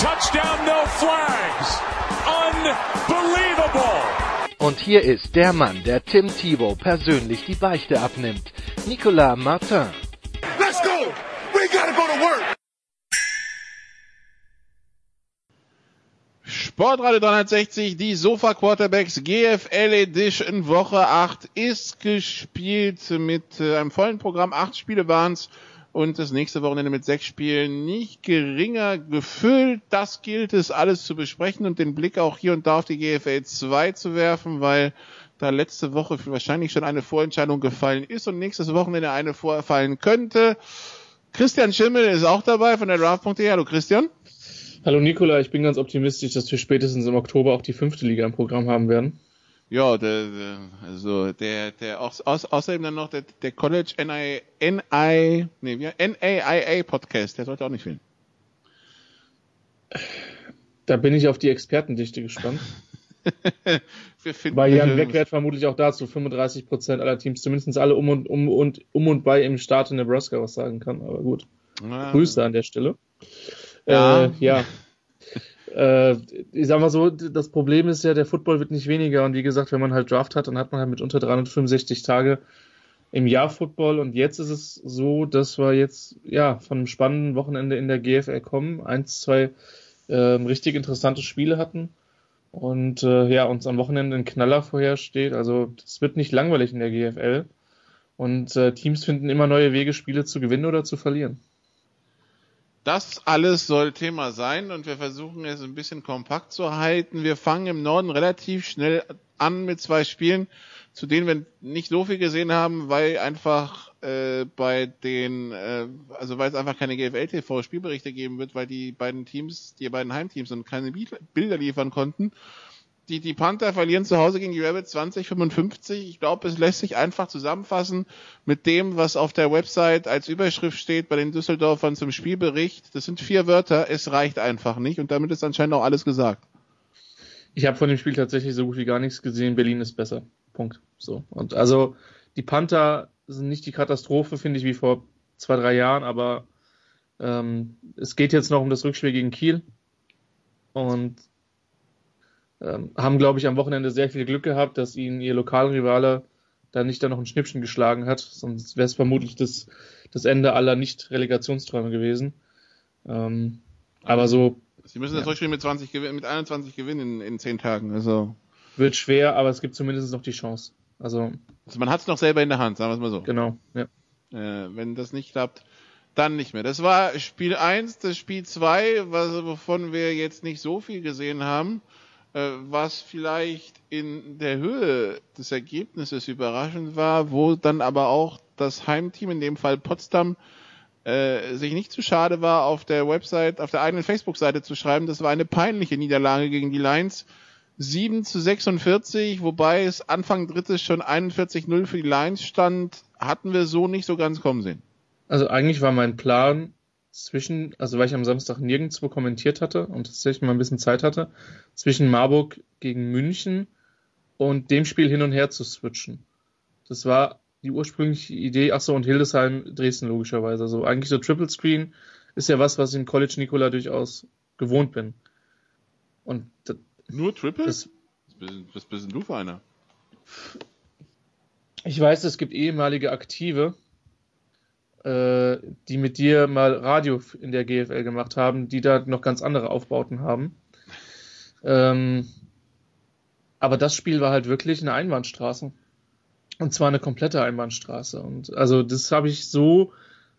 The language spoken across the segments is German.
touchdown, no flags. Unbelievable. Und hier ist der Mann, der Tim Thibault persönlich die Beichte abnimmt. Nicolas Martin. Let's go! We gotta go to work! Sportradio 360, die Sofa Quarterbacks GFL Edition Woche 8 ist gespielt mit äh, einem vollen Programm. Acht Spiele waren's und das nächste Wochenende mit sechs Spielen nicht geringer gefüllt. Das gilt es alles zu besprechen und den Blick auch hier und da auf die GFL 2 zu werfen, weil da letzte Woche wahrscheinlich schon eine Vorentscheidung gefallen ist und nächstes Wochenende eine vorfallen könnte. Christian Schimmel ist auch dabei von der Draft.de. Hallo Christian. Hallo Nikola, ich bin ganz optimistisch, dass wir spätestens im Oktober auch die fünfte Liga im Programm haben werden. Ja, der, der, also der, der auch, außerdem dann noch der, der College NI, NI, nee, wie, NAIA Podcast, der sollte auch nicht fehlen. Da bin ich auf die Expertendichte gespannt. Weil Jan Wegwert vermutlich auch dazu 35 Prozent aller Teams, zumindest alle um und, um und, um und bei im Staat in Nebraska was sagen kann, aber gut. Ja. Grüße an der Stelle. Ja. Äh, ja. äh, ich sag mal so, das Problem ist ja, der Football wird nicht weniger. Und wie gesagt, wenn man halt Draft hat, dann hat man halt mit unter 365 Tage im Jahr Football. Und jetzt ist es so, dass wir jetzt ja von einem spannenden Wochenende in der GFL kommen, eins, zwei äh, richtig interessante Spiele hatten. Und äh, ja, uns am Wochenende ein Knaller vorhersteht. Also es wird nicht langweilig in der GFL und äh, Teams finden immer neue Wege, Spiele zu gewinnen oder zu verlieren. Das alles soll Thema sein und wir versuchen es ein bisschen kompakt zu halten. Wir fangen im Norden relativ schnell an mit zwei Spielen, zu denen wir nicht so viel gesehen haben, weil einfach äh, bei den, äh, also weil es einfach keine GFL-TV-Spielberichte geben wird, weil die beiden Teams, die beiden Heimteams und keine Bilder liefern konnten die, die Panther verlieren zu Hause gegen die Rabbits 2055. Ich glaube, es lässt sich einfach zusammenfassen mit dem, was auf der Website als Überschrift steht bei den Düsseldorfern zum Spielbericht. Das sind vier Wörter. Es reicht einfach nicht und damit ist anscheinend auch alles gesagt. Ich habe von dem Spiel tatsächlich so gut wie gar nichts gesehen. Berlin ist besser. Punkt. So. Und also die Panther sind nicht die Katastrophe, finde ich, wie vor zwei, drei Jahren, aber ähm, es geht jetzt noch um das Rückspiel gegen Kiel. Und ähm, haben, glaube ich, am Wochenende sehr viel Glück gehabt, dass ihnen ihr Lokalrivale da nicht dann noch ein Schnippchen geschlagen hat, sonst wäre es vermutlich das, das Ende aller Nicht-Relegationsträume gewesen. Ähm, aber so. Sie müssen das ja. Rückspiel mit 20 mit 21 gewinnen in, in 10 Tagen, also. Wird schwer, aber es gibt zumindest noch die Chance. Also, also man hat es noch selber in der Hand, sagen wir es mal so. Genau, ja. Äh, wenn das nicht klappt, dann nicht mehr. Das war Spiel 1, das Spiel 2, wovon wir jetzt nicht so viel gesehen haben. Äh, was vielleicht in der Höhe des Ergebnisses überraschend war, wo dann aber auch das Heimteam, in dem Fall Potsdam, äh, sich nicht zu schade war, auf der Website, auf der eigenen Facebook-Seite zu schreiben, das war eine peinliche Niederlage gegen die Lions. 7 zu 46, wobei es Anfang drittes schon 41-0 für die Lions stand, hatten wir so nicht so ganz kommen sehen. Also eigentlich war mein Plan, zwischen, also weil ich am Samstag nirgendwo kommentiert hatte und tatsächlich mal ein bisschen Zeit hatte, zwischen Marburg gegen München und dem Spiel hin und her zu switchen. Das war die ursprüngliche Idee, ach so, und Hildesheim, Dresden logischerweise. Also eigentlich so Triple Screen ist ja was, was ich im College Nikola durchaus gewohnt bin. Und das, Nur Triple? Das, was bist denn du für einer? Ich weiß, es gibt ehemalige Aktive, äh, die mit dir mal Radio in der GFL gemacht haben, die da noch ganz andere Aufbauten haben. Ähm, aber das Spiel war halt wirklich eine Einbahnstraße. Und zwar eine komplette Einbahnstraße. Und also das habe ich so,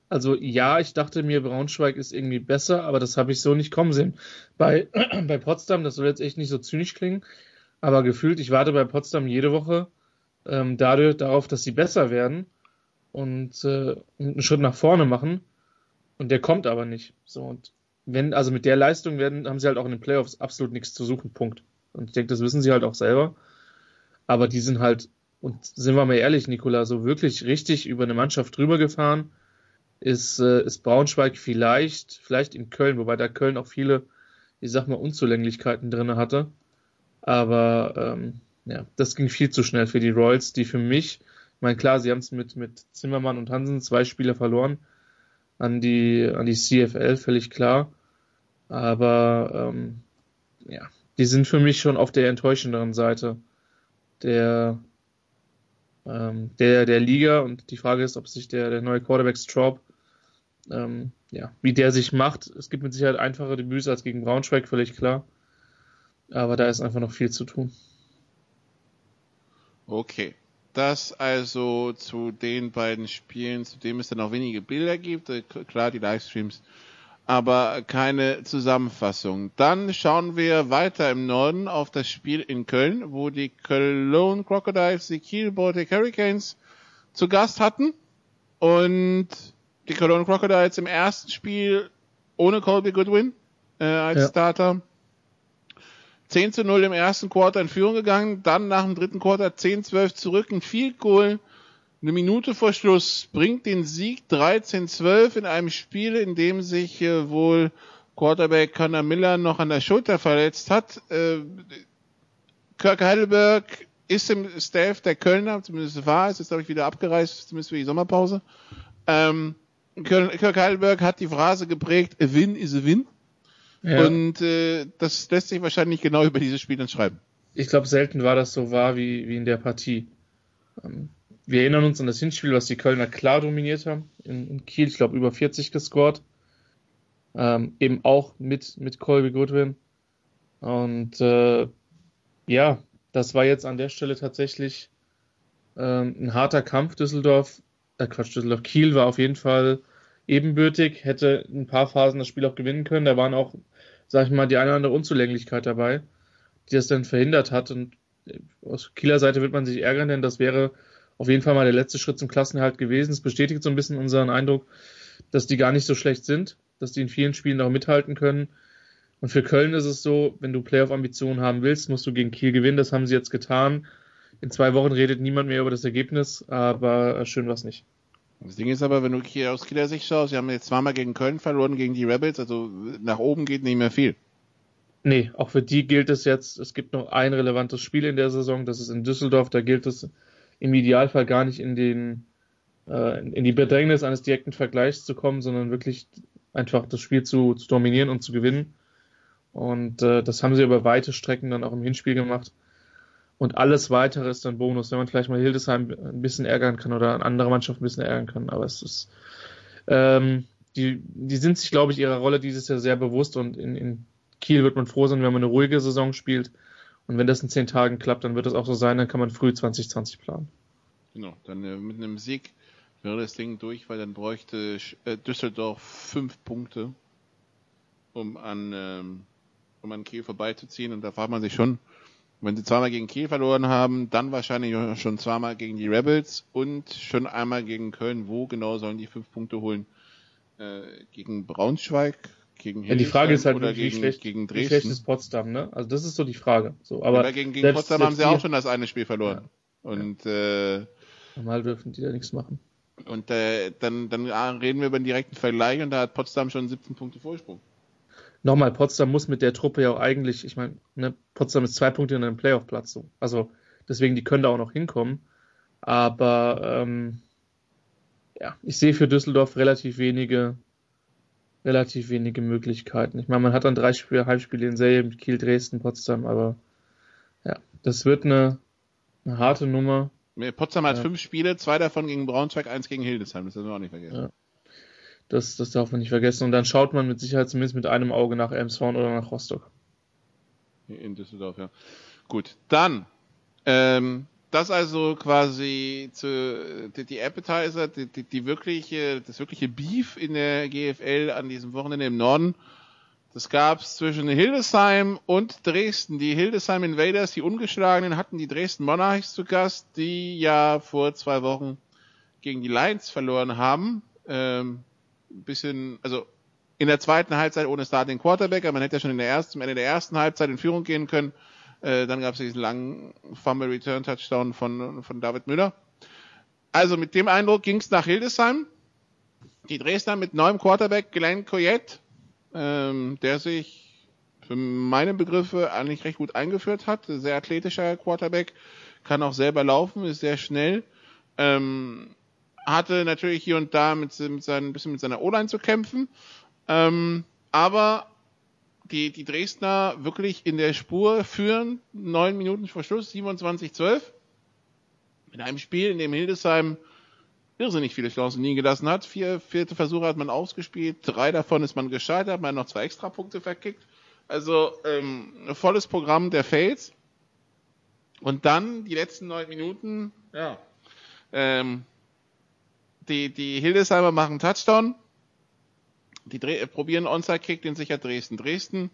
also ja, ich dachte mir, Braunschweig ist irgendwie besser, aber das habe ich so nicht kommen sehen. Bei, bei Potsdam, das soll jetzt echt nicht so zynisch klingen, aber gefühlt, ich warte bei Potsdam jede Woche ähm, dadurch darauf, dass sie besser werden und äh, einen Schritt nach vorne machen. Und der kommt aber nicht. So und wenn, also mit der Leistung werden, haben sie halt auch in den Playoffs absolut nichts zu suchen, Punkt. Und ich denke, das wissen sie halt auch selber. Aber die sind halt, und sind wir mal ehrlich, Nikola, so wirklich richtig über eine Mannschaft drüber gefahren ist, äh, ist Braunschweig vielleicht, vielleicht in Köln, wobei da Köln auch viele, ich sag mal, Unzulänglichkeiten drin hatte. Aber ähm, ja, das ging viel zu schnell für die Royals, die für mich, ich meine, klar, sie haben es mit, mit Zimmermann und Hansen zwei Spieler verloren an die, an die CFL, völlig klar. Aber ähm, ja, die sind für mich schon auf der enttäuschenderen Seite der, ähm, der, der Liga. Und die Frage ist, ob sich der, der neue Quarterback Straub ähm, ja, wie der sich macht. Es gibt mit Sicherheit einfache Debüts als gegen Braunschweig, völlig klar. Aber da ist einfach noch viel zu tun. Okay. Das also zu den beiden Spielen, zu dem es dann auch wenige Bilder gibt. Äh, klar, die Livestreams, aber keine Zusammenfassung. Dann schauen wir weiter im Norden auf das Spiel in Köln, wo die Cologne Crocodiles die Kiel Baltic Hurricanes zu Gast hatten. Und die Cologne Crocodiles im ersten Spiel ohne Colby Goodwin äh, als ja. Starter. 10 zu 0 im ersten Quarter in Führung gegangen, dann nach dem dritten Quarter 10-12 zurück, ein Field Goal, eine Minute vor Schluss bringt den Sieg 13-12 in einem Spiel, in dem sich äh, wohl Quarterback Connor Miller noch an der Schulter verletzt hat. Äh, Kirk Heidelberg ist im Staff der Kölner, zumindest war, es ist glaube ich wieder abgereist, zumindest für die Sommerpause. Ähm, Kirk Heidelberg hat die Phrase geprägt, a win is a win. Ja. Und äh, das lässt sich wahrscheinlich genau über dieses Spiel dann schreiben. Ich glaube, selten war das so wahr wie, wie in der Partie. Ähm, wir erinnern uns an das Hinspiel, was die Kölner klar dominiert haben. In, in Kiel, ich glaube, über 40 gescored. Ähm, eben auch mit, mit Colby Goodwin. Und äh, ja, das war jetzt an der Stelle tatsächlich ähm, ein harter Kampf. Düsseldorf äh, Quatsch, Düsseldorf Kiel war auf jeden Fall ebenbürtig, hätte ein paar Phasen das Spiel auch gewinnen können. Da waren auch, sag ich mal, die eine oder andere Unzulänglichkeit dabei, die das dann verhindert hat. Und äh, aus Kieler Seite wird man sich ärgern, denn das wäre auf jeden Fall mal der letzte Schritt zum Klassenerhalt gewesen. Es bestätigt so ein bisschen unseren Eindruck, dass die gar nicht so schlecht sind, dass die in vielen Spielen noch mithalten können. Und für Köln ist es so, wenn du Playoff-Ambitionen haben willst, musst du gegen Kiel gewinnen. Das haben sie jetzt getan. In zwei Wochen redet niemand mehr über das Ergebnis, aber schön war es nicht. Das Ding ist aber, wenn du hier aus Kieler Sicht schaust, sie haben jetzt zweimal gegen Köln verloren, gegen die Rebels, also nach oben geht nicht mehr viel. Nee, auch für die gilt es jetzt, es gibt noch ein relevantes Spiel in der Saison, das ist in Düsseldorf, da gilt es im Idealfall gar nicht in den äh, in die Bedrängnis eines direkten Vergleichs zu kommen, sondern wirklich einfach das Spiel zu, zu dominieren und zu gewinnen. Und äh, das haben sie über weite Strecken dann auch im Hinspiel gemacht. Und alles weitere ist dann Bonus, wenn man vielleicht mal Hildesheim ein bisschen ärgern kann oder eine andere Mannschaft ein bisschen ärgern kann. Aber es ist, ähm, die, die sind sich, glaube ich, ihrer Rolle dieses Jahr sehr bewusst und in, in Kiel wird man froh sein, wenn man eine ruhige Saison spielt. Und wenn das in zehn Tagen klappt, dann wird das auch so sein, dann kann man früh 2020 planen. Genau, dann äh, mit einem Sieg wäre das Ding durch, weil dann bräuchte äh, Düsseldorf fünf Punkte, um an, ähm, um an Kiel vorbeizuziehen. Und da fragt man sich schon, wenn sie zweimal gegen Kiel verloren haben, dann wahrscheinlich schon zweimal gegen die Rebels und schon einmal gegen Köln. Wo genau sollen die fünf Punkte holen? Äh, gegen Braunschweig, gegen ja, Die Frage ist halt, oder wie, gegen, schlecht, gegen Dresden. wie schlecht ist Potsdam, ne? Also das ist so die Frage. So, aber ja, gegen, gegen Potsdam haben sie auch schon das eine Spiel verloren. Ja. Und äh, normal dürfen die da nichts machen. Und äh, dann, dann reden wir über einen direkten Vergleich und da hat Potsdam schon 17 Punkte Vorsprung nochmal, Potsdam muss mit der Truppe ja auch eigentlich, ich meine, ne, Potsdam ist zwei Punkte in einem Playoff-Platz so. Also deswegen, die können da auch noch hinkommen. Aber ähm, ja, ich sehe für Düsseldorf relativ wenige, relativ wenige Möglichkeiten. Ich meine, man hat dann drei Spiele, Heimspiele in Serie mit Kiel, Dresden, Potsdam, aber ja, das wird eine, eine harte Nummer. Potsdam hat ja. fünf Spiele, zwei davon gegen Braunschweig, eins gegen Hildesheim, das dürfen wir auch nicht vergessen. Ja. Das, das darf man nicht vergessen. Und dann schaut man mit Sicherheit zumindest mit einem Auge nach Elmshorn oder nach Rostock. In Düsseldorf, ja. Gut, dann ähm, das also quasi zu, die, die Appetizer, die, die, die wirkliche, das wirkliche Beef in der GFL an diesem Wochenende im Norden. Das gab's zwischen Hildesheim und Dresden. Die Hildesheim Invaders, die ungeschlagenen, hatten die Dresden Monarchs zu Gast, die ja vor zwei Wochen gegen die Lions verloren haben. Ähm, bisschen, also in der zweiten Halbzeit ohne Starting Quarterback, aber man hätte ja schon in der ersten, zum Ende der ersten Halbzeit in Führung gehen können. Äh, dann gab es diesen langen Fumble Return Touchdown von, von David Müller. Also mit dem Eindruck ging es nach Hildesheim. Die Dresdner mit neuem Quarterback Glenn Coyette, ähm, der sich für meine Begriffe eigentlich recht gut eingeführt hat. Sehr athletischer Quarterback, kann auch selber laufen, ist sehr schnell. Ähm, hatte natürlich hier und da mit, mit seinen, ein bisschen mit seiner O-Line zu kämpfen. Ähm, aber die, die Dresdner wirklich in der Spur führen, neun Minuten vor Schluss, 27-12. In einem Spiel, in dem Hildesheim irrsinnig viele Chancen liegen gelassen hat. Vier vierte Versuche hat man ausgespielt, drei davon ist man gescheitert, man hat noch zwei Extrapunkte verkickt. Also ähm, volles Programm der Fails. Und dann die letzten neun Minuten, ja, ähm, die, die Hildesheimer machen Touchdown. Die Dre probieren Onside-Kick, den sichert Dresden. Dresden,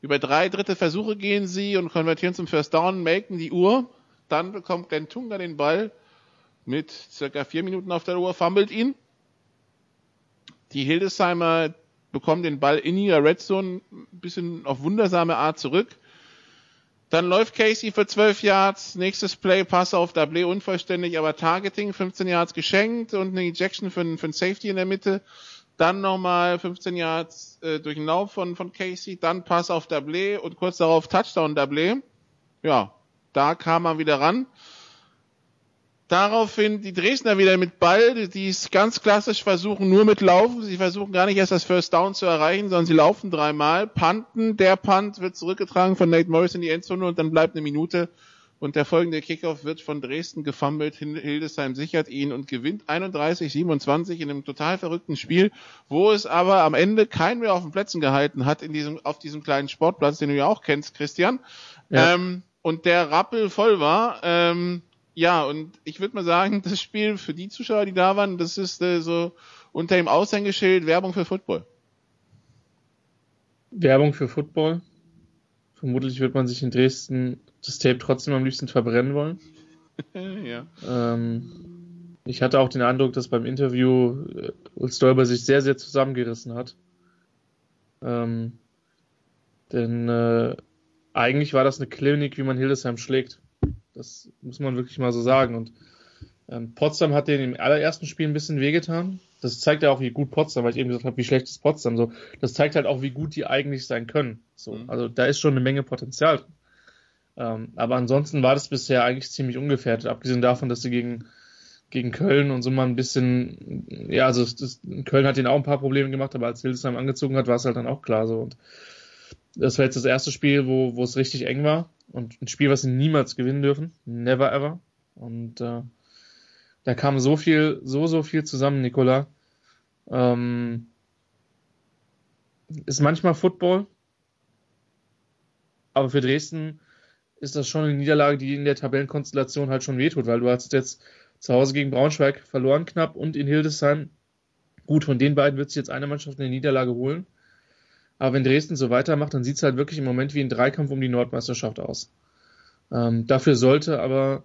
über drei dritte Versuche gehen sie und konvertieren zum First Down, melken die Uhr. Dann bekommt Glenn Tunga den Ball mit circa vier Minuten auf der Uhr, fummelt ihn. Die Hildesheimer bekommen den Ball in ihrer Red Zone ein bisschen auf wundersame Art zurück. Dann läuft Casey für 12 Yards, nächstes Play, Pass auf Double unvollständig, aber Targeting, 15 Yards geschenkt und eine Ejection für, für ein Safety in der Mitte. Dann nochmal 15 Yards äh, durch den Lauf von, von Casey, dann Pass auf Double und kurz darauf Touchdown Double. Ja, da kam er wieder ran. Daraufhin die Dresdner wieder mit Ball, die es ganz klassisch versuchen, nur mit Laufen. Sie versuchen gar nicht erst das First Down zu erreichen, sondern sie laufen dreimal, panten. Der Punt wird zurückgetragen von Nate Morris in die Endzone und dann bleibt eine Minute. Und der folgende Kickoff wird von Dresden gefummelt. Hildesheim sichert ihn und gewinnt 31-27 in einem total verrückten Spiel, wo es aber am Ende keinen mehr auf den Plätzen gehalten hat in diesem, auf diesem kleinen Sportplatz, den du ja auch kennst, Christian. Ja. Ähm, und der Rappel voll war. Ähm, ja, und ich würde mal sagen, das Spiel für die Zuschauer, die da waren, das ist äh, so unter dem Aushängeschild Werbung für Football. Werbung für Football. Vermutlich wird man sich in Dresden das Tape trotzdem am liebsten verbrennen wollen. ja. Ähm, ich hatte auch den Eindruck, dass beim Interview äh, Ulf Stolber sich sehr, sehr zusammengerissen hat. Ähm, denn äh, eigentlich war das eine Klinik, wie man Hildesheim schlägt. Das muss man wirklich mal so sagen. Und ähm, Potsdam hat den im allerersten Spiel ein bisschen wehgetan. Das zeigt ja auch, wie gut Potsdam, weil ich eben gesagt habe, wie schlecht ist Potsdam. So, das zeigt halt auch, wie gut die eigentlich sein können. So, mhm. also da ist schon eine Menge Potenzial drin. Ähm, aber ansonsten war das bisher eigentlich ziemlich ungefährdet, abgesehen davon, dass sie gegen, gegen Köln und so mal ein bisschen, ja, also das, Köln hat ihnen auch ein paar Probleme gemacht, aber als Hildesheim angezogen hat, war es halt dann auch klar so. Und das war jetzt das erste Spiel, wo, wo es richtig eng war. Und ein Spiel, was sie niemals gewinnen dürfen. Never ever. Und äh, da kam so viel, so, so viel zusammen, Nicola. Ähm, ist manchmal Football. Aber für Dresden ist das schon eine Niederlage, die in der Tabellenkonstellation halt schon wehtut, weil du hast jetzt zu Hause gegen Braunschweig verloren knapp und in Hildesheim. Gut, von den beiden wird sich jetzt eine Mannschaft eine Niederlage holen. Aber wenn Dresden so weitermacht, dann sieht es halt wirklich im Moment wie ein Dreikampf um die Nordmeisterschaft aus. Ähm, dafür sollte aber,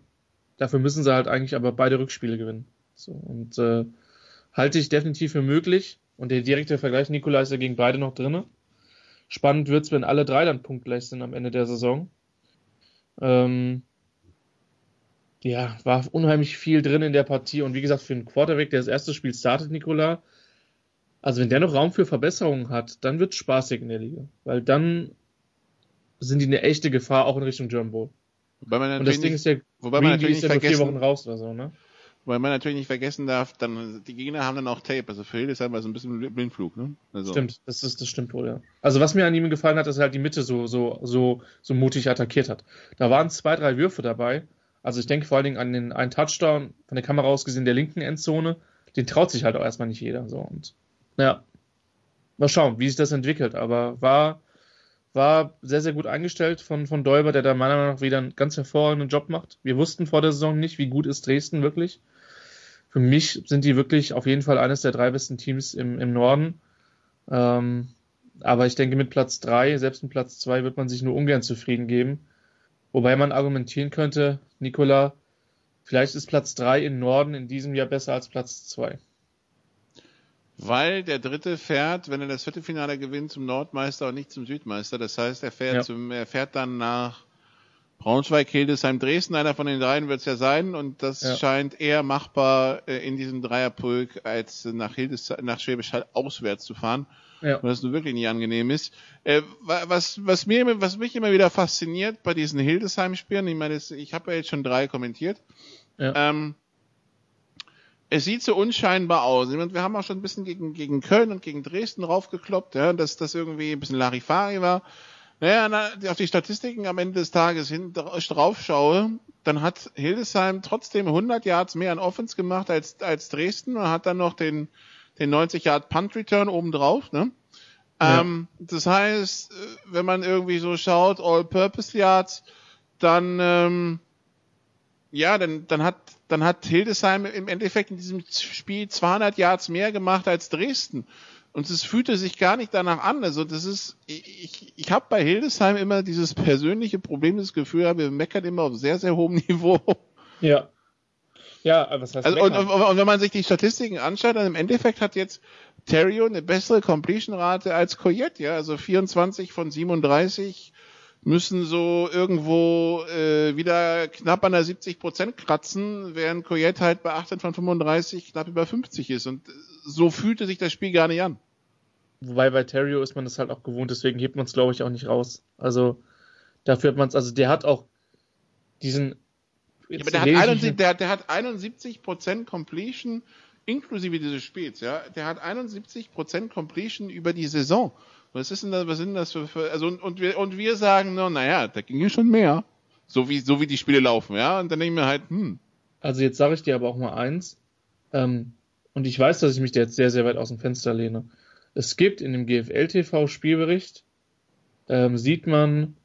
dafür müssen sie halt eigentlich aber beide Rückspiele gewinnen. So, und äh, halte ich definitiv für möglich. Und der direkte Vergleich Nikola ist ja gegen beide noch drinne. Spannend wird's, wenn alle drei dann punktgleich sind am Ende der Saison. Ähm, ja, war unheimlich viel drin in der Partie. Und wie gesagt, für einen Quarterback, der das erste Spiel startet, Nikola, also wenn der noch Raum für Verbesserungen hat, dann wird es spaßig in der Liga. Weil dann sind die eine echte Gefahr auch in Richtung German Bowl. Wobei man Und das Ding ist ja, wobei man natürlich ist ja nicht vier vergessen, Wochen raus oder so, ne? Wobei man natürlich nicht vergessen darf, dann die Gegner haben dann auch Tape. Also für Hildesheim war so ein bisschen Blindflug, ne? Also. Stimmt, das ist das stimmt wohl, ja. Also was mir an ihm gefallen hat, ist halt die Mitte so so so so mutig attackiert hat. Da waren zwei, drei Würfe dabei. Also ich denke vor allen Dingen an den einen Touchdown von der Kamera aus gesehen der linken Endzone. Den traut sich halt auch erstmal nicht jeder so und ja. Mal schauen, wie sich das entwickelt, aber war war sehr, sehr gut eingestellt von, von Däuber, der da meiner Meinung nach wieder einen ganz hervorragenden Job macht. Wir wussten vor der Saison nicht, wie gut ist Dresden wirklich. Für mich sind die wirklich auf jeden Fall eines der drei besten Teams im, im Norden. Ähm, aber ich denke, mit Platz drei, selbst mit Platz zwei, wird man sich nur ungern zufrieden geben. Wobei man argumentieren könnte, Nicola, vielleicht ist Platz drei im Norden in diesem Jahr besser als Platz zwei. Weil der dritte fährt, wenn er das Viertelfinale gewinnt, zum Nordmeister und nicht zum Südmeister. Das heißt, er fährt, ja. zum, er fährt dann nach Braunschweig, Hildesheim, Dresden. Einer von den dreien wird es ja sein. Und das ja. scheint eher machbar äh, in diesem Dreierpulk, als nach, Hildesheim, nach Schwäbisch Hall auswärts zu fahren. Ja. Weil das nun wirklich nicht angenehm ist. Äh, was, was, mir, was mich immer wieder fasziniert bei diesen Hildesheim-Spielen, ich meine, ich habe ja jetzt schon drei kommentiert. Ja. Ähm, es sieht so unscheinbar aus. Wir haben auch schon ein bisschen gegen, gegen Köln und gegen Dresden raufgekloppt, ja, dass das irgendwie ein bisschen Larifari war. Naja, na, auf die Statistiken am Ende des Tages hin drauf schaue, dann hat Hildesheim trotzdem 100 Yards mehr an Offense gemacht als, als Dresden und hat dann noch den, den 90 Yard Punt Return obendrauf, ne? Ja. Ähm, das heißt, wenn man irgendwie so schaut, All-Purpose Yards, dann, ähm, ja, dann, dann hat dann hat Hildesheim im Endeffekt in diesem Spiel 200 Yards mehr gemacht als Dresden. Und es fühlte sich gar nicht danach an. Also das ist, ich, ich habe bei Hildesheim immer dieses persönliche Problem, das Gefühl, wir meckern immer auf sehr, sehr hohem Niveau. Ja. Ja, was heißt also, und, und, und, wenn man sich die Statistiken anschaut, dann im Endeffekt hat jetzt Terrio eine bessere Completion-Rate als Coyette, ja, also 24 von 37 müssen so irgendwo äh, wieder knapp an der 70 Prozent kratzen, während Coyette halt bei 18 von 35 knapp über 50 ist. Und so fühlte sich das Spiel gar nicht an. Wobei bei Terrio ist man das halt auch gewohnt, deswegen hebt man es, glaube ich, auch nicht raus. Also dafür hat man es, also der hat auch diesen. Ja, aber der hat, 71, der, der hat 71 Prozent Completion inklusive dieses Spiels, ja. Der hat 71 Prozent Completion über die Saison. Was ist denn das, was sind das für, für also und, und wir und wir sagen nur, naja, da ging ja schon mehr. So wie so wie die Spiele laufen, ja. Und dann denken wir halt, hm. Also jetzt sage ich dir aber auch mal eins. Ähm, und ich weiß, dass ich mich da jetzt sehr, sehr weit aus dem Fenster lehne. Es gibt in dem GFL-TV-Spielbericht, ähm, sieht man,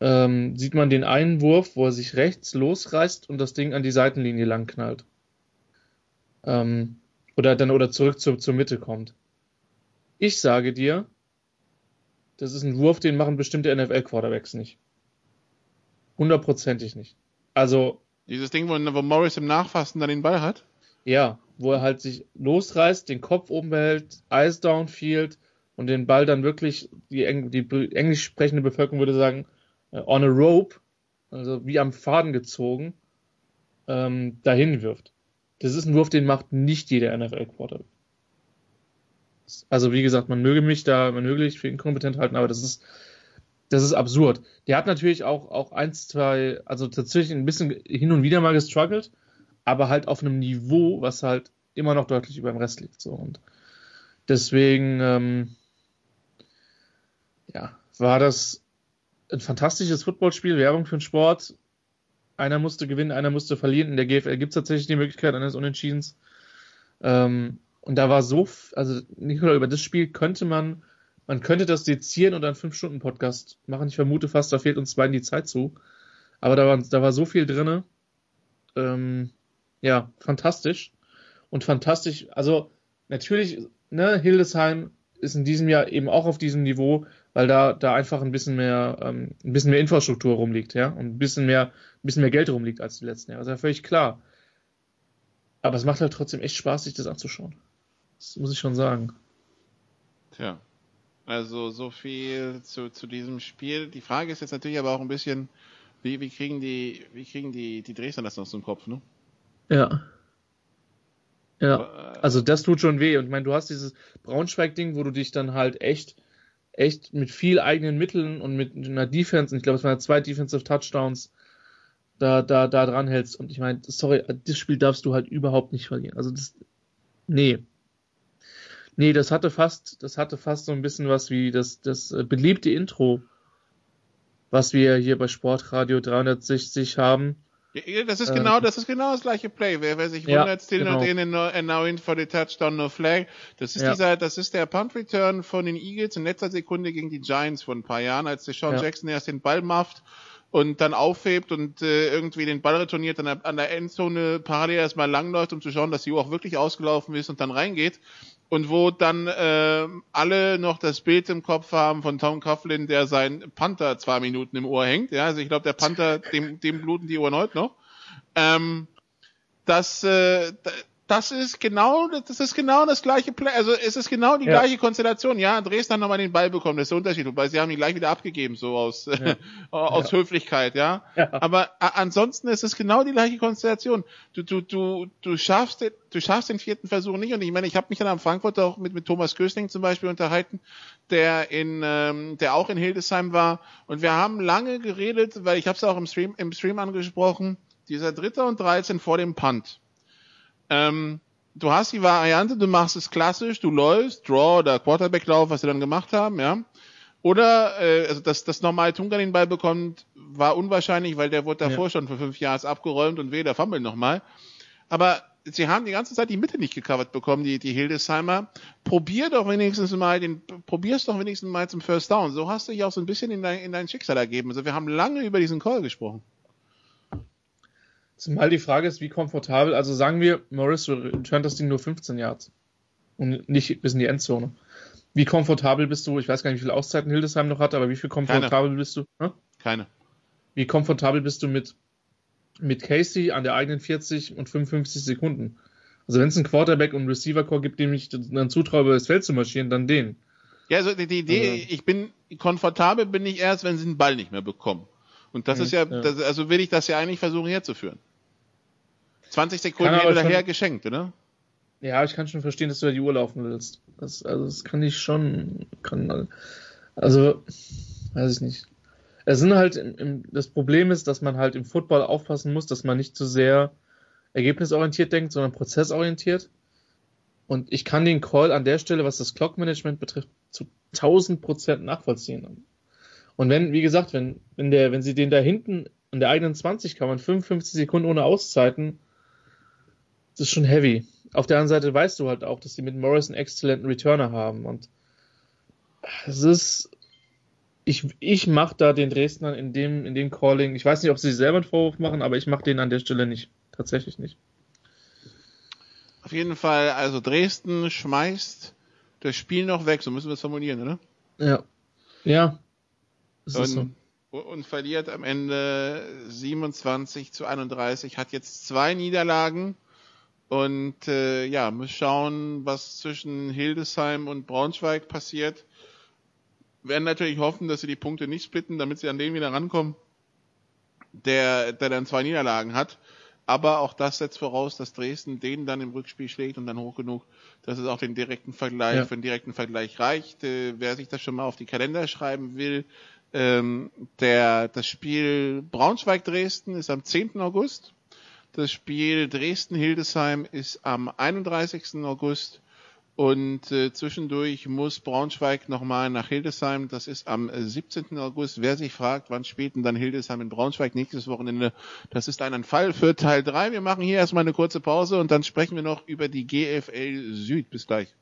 ähm, sieht man den einen Wurf, wo er sich rechts losreißt und das Ding an die Seitenlinie lang knallt. Ähm, oder dann oder zurück zur, zur Mitte kommt. Ich sage dir, das ist ein Wurf, den machen bestimmte NFL-Quarterbacks nicht. Hundertprozentig nicht. Also. Dieses Ding, wo, wo Morris im Nachfassen dann den Ball hat? Ja, wo er halt sich losreißt, den Kopf oben behält, Eyes downfield und den Ball dann wirklich, die, Eng die englisch sprechende Bevölkerung würde sagen, uh, on a rope, also wie am Faden gezogen, ähm, dahin wirft. Das ist ein Wurf, den macht nicht jeder NFL-Quarterback. Also wie gesagt, man möge mich da, man möge mich für inkompetent halten, aber das ist, das ist absurd. Der hat natürlich auch, auch eins, zwei, also tatsächlich ein bisschen hin und wieder mal gestruggelt, aber halt auf einem Niveau, was halt immer noch deutlich über dem Rest liegt. So. Und deswegen, ähm, ja, war das ein fantastisches Footballspiel, Werbung für den Sport. Einer musste gewinnen, einer musste verlieren. In der GFL gibt es tatsächlich die Möglichkeit eines Unentschiedens. Ähm, und da war so, also Nikola, über das Spiel könnte man, man könnte das sezieren und einen 5-Stunden-Podcast machen. Ich vermute fast, da fehlt uns beiden die Zeit zu. Aber da war, da war so viel drinne. Ähm, ja, fantastisch. Und fantastisch, also natürlich, ne, Hildesheim ist in diesem Jahr eben auch auf diesem Niveau, weil da, da einfach ein bisschen mehr, ähm, ein bisschen mehr Infrastruktur rumliegt, ja, und ein bisschen mehr, ein bisschen mehr Geld rumliegt als die letzten Jahre. Das ist ja völlig klar. Aber es macht halt trotzdem echt Spaß, sich das anzuschauen. Das muss ich schon sagen. Tja. Also so viel zu, zu diesem Spiel. Die Frage ist jetzt natürlich aber auch ein bisschen, wie, wie kriegen die, wie kriegen die, die Dresdner das noch zum Kopf, ne? Ja. Ja, also das tut schon weh. Und ich meine, du hast dieses Braunschweig-Ding, wo du dich dann halt echt, echt mit viel eigenen Mitteln und mit einer Defense, und ich glaube, es waren zwei Defensive Touchdowns, da, da, da dran hältst. Und ich meine, sorry, das Spiel darfst du halt überhaupt nicht verlieren. Also das, nee, Nee, das hatte fast, das hatte fast so ein bisschen was wie das, das äh, beliebte Intro, was wir hier bei Sportradio 360 haben. Ja, das ist äh, genau, das ist genau das gleiche Play. Wer, wer sich ja, wundert, still genau. not in and now in for the touchdown, no flag. Das ist ja. dieser, das ist der Punt Return von den Eagles in letzter Sekunde gegen die Giants vor ein paar Jahren, als der Sean ja. Jackson erst den Ball mafft und dann aufhebt und äh, irgendwie den Ball retourniert, dann an der Endzone parallel erstmal langläuft, um zu schauen, dass die Uhr auch wirklich ausgelaufen ist und dann reingeht und wo dann äh, alle noch das Bild im Kopf haben von Tom Coughlin, der sein Panther zwei Minuten im Ohr hängt. Ja, also ich glaube, der Panther, dem, dem bluten die Ohren heute noch. Ähm, das, äh, das ist genau, das ist genau das gleiche Play. Also es ist genau die ja. gleiche Konstellation. Ja, Dresden hat nochmal den Ball bekommen, das ist der Unterschied, weil sie haben ihn gleich wieder abgegeben, so aus, ja. aus ja. Höflichkeit, ja. Aber ansonsten ist es genau die gleiche Konstellation. Du, du, du, du schaffst, den, du schaffst den vierten Versuch nicht. Und ich meine, ich habe mich dann am Frankfurt auch mit, mit Thomas Kösling zum Beispiel unterhalten, der in, ähm, der auch in Hildesheim war. Und wir haben lange geredet, weil ich habe es auch im Stream, im Stream angesprochen, dieser Dritte und 13 vor dem Punt ähm, du hast die Variante, du machst es klassisch, du läufst, Draw oder Quarterback-Lauf, was sie dann gemacht haben, ja. Oder, äh, also dass das normale Tunga den Ball bekommt, war unwahrscheinlich, weil der wurde davor ja. schon für fünf Jahre abgeräumt und weder fummelt nochmal. Aber sie haben die ganze Zeit die Mitte nicht gecovert bekommen, die, die Hildesheimer. Probier doch wenigstens mal den, probier's doch wenigstens mal zum First Down. So hast du dich auch so ein bisschen in dein, in dein Schicksal ergeben. Also wir haben lange über diesen Call gesprochen. Zumal die Frage ist, wie komfortabel, also sagen wir, Morris returnt das Ding nur 15 Yards und nicht bis in die Endzone. Wie komfortabel bist du, ich weiß gar nicht, wie viele Auszeiten Hildesheim noch hat, aber wie viel komfortabel Keine. bist du? Hm? Keine. Wie komfortabel bist du mit, mit Casey an der eigenen 40 und 55 Sekunden? Also wenn es einen Quarterback und Receiver-Core gibt, dem ich dann zutraue, über das Feld zu marschieren, dann den. Ja, also die, Idee, also. ich bin komfortabel bin ich erst, wenn sie den Ball nicht mehr bekommen. Und das mhm, ist ja, ja. Das, also will ich das ja eigentlich versuchen herzuführen. 20 Sekunden hin oder her geschenkt, oder? Ja, ich kann schon verstehen, dass du da die Uhr laufen willst. Das, also, das kann ich schon, kann, also, weiß ich nicht. Es sind halt, im, im, das Problem ist, dass man halt im Football aufpassen muss, dass man nicht zu sehr ergebnisorientiert denkt, sondern prozessorientiert. Und ich kann den Call an der Stelle, was das Clock-Management betrifft, zu 1000 Prozent nachvollziehen. Und wenn, wie gesagt, wenn, wenn der, wenn sie den da hinten in der eigenen 20 kann man 55 Sekunden ohne Auszeiten das ist schon heavy. Auf der anderen Seite weißt du halt auch, dass sie mit Morris einen exzellenten Returner haben und es ist, ich, ich mache da den Dresdnern in dem, in dem Calling, ich weiß nicht, ob sie selber einen Vorwurf machen, aber ich mache den an der Stelle nicht. Tatsächlich nicht. Auf jeden Fall, also Dresden schmeißt das Spiel noch weg, so müssen wir es formulieren, oder? Ja. Ja. Und, und verliert am Ende 27 zu 31, hat jetzt zwei Niederlagen und äh, ja, muss schauen, was zwischen Hildesheim und Braunschweig passiert. Werden natürlich hoffen, dass sie die Punkte nicht splitten, damit sie an den wieder rankommen, der, der dann zwei Niederlagen hat. Aber auch das setzt voraus, dass Dresden den dann im Rückspiel schlägt und dann hoch genug, dass es auch den direkten Vergleich, ja. für den direkten Vergleich reicht. Äh, wer sich das schon mal auf die Kalender schreiben will, ähm, der, das Spiel Braunschweig-Dresden ist am 10. August. Das Spiel Dresden-Hildesheim ist am 31. August und äh, zwischendurch muss Braunschweig nochmal nach Hildesheim. Das ist am 17. August. Wer sich fragt, wann spielt denn dann Hildesheim in Braunschweig nächstes Wochenende? Das ist ein Fall für Teil 3. Wir machen hier erstmal eine kurze Pause und dann sprechen wir noch über die GFL Süd. Bis gleich.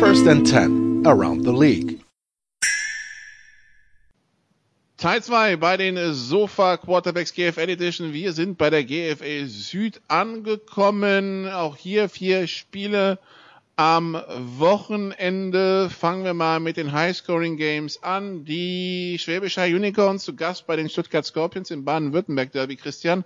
First and 10 around the league. Teil 2 bei den Sofa Quarterbacks GFL Edition. Wir sind bei der GFL Süd angekommen. Auch hier vier Spiele am Wochenende. Fangen wir mal mit den High-Scoring Games an. Die Schwäbische Unicorns zu Gast bei den Stuttgart Scorpions im Baden-Württemberg Derby. Christian,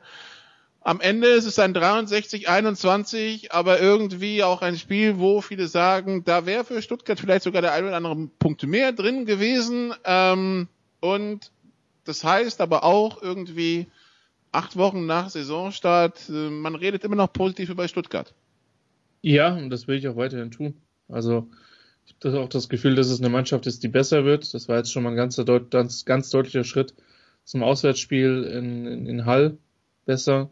am Ende ist es ein 63-21, aber irgendwie auch ein Spiel, wo viele sagen, da wäre für Stuttgart vielleicht sogar der ein oder andere Punkt mehr drin gewesen. Ähm, und das heißt aber auch irgendwie acht Wochen nach Saisonstart, äh, man redet immer noch positiv über Stuttgart. Ja, und das will ich auch weiterhin tun. Also ich habe auch das Gefühl, dass es eine Mannschaft ist, die besser wird. Das war jetzt schon mal ein ganz, ganz, ganz deutlicher Schritt zum Auswärtsspiel in, in, in Hall besser.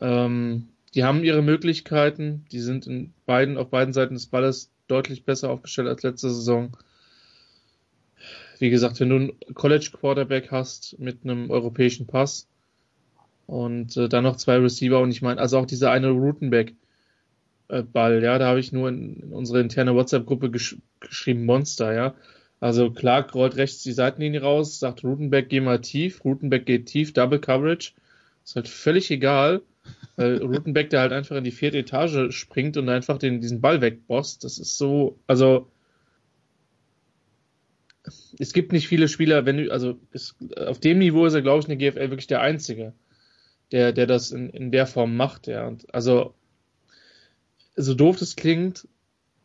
Ähm, die haben ihre Möglichkeiten, die sind in beiden, auf beiden Seiten des Balles deutlich besser aufgestellt als letzte Saison. Wie gesagt, wenn du einen College Quarterback hast mit einem europäischen Pass und äh, dann noch zwei Receiver und ich meine, also auch dieser eine Rutenback äh, Ball, ja, da habe ich nur in, in unsere interne WhatsApp-Gruppe gesch geschrieben Monster, ja. Also Clark rollt rechts die Seitenlinie raus, sagt Rutenbeck, geh mal tief, Rutenbeck geht tief, Double Coverage. Ist halt völlig egal. Weil Rutenbeck, der halt einfach in die vierte Etage springt und einfach den, diesen Ball wegbosst, das ist so, also es gibt nicht viele Spieler, wenn du, also ist, auf dem Niveau ist er, glaube ich, in der GFL wirklich der Einzige, der, der das in, in der Form macht, ja. Und also, so doof das klingt,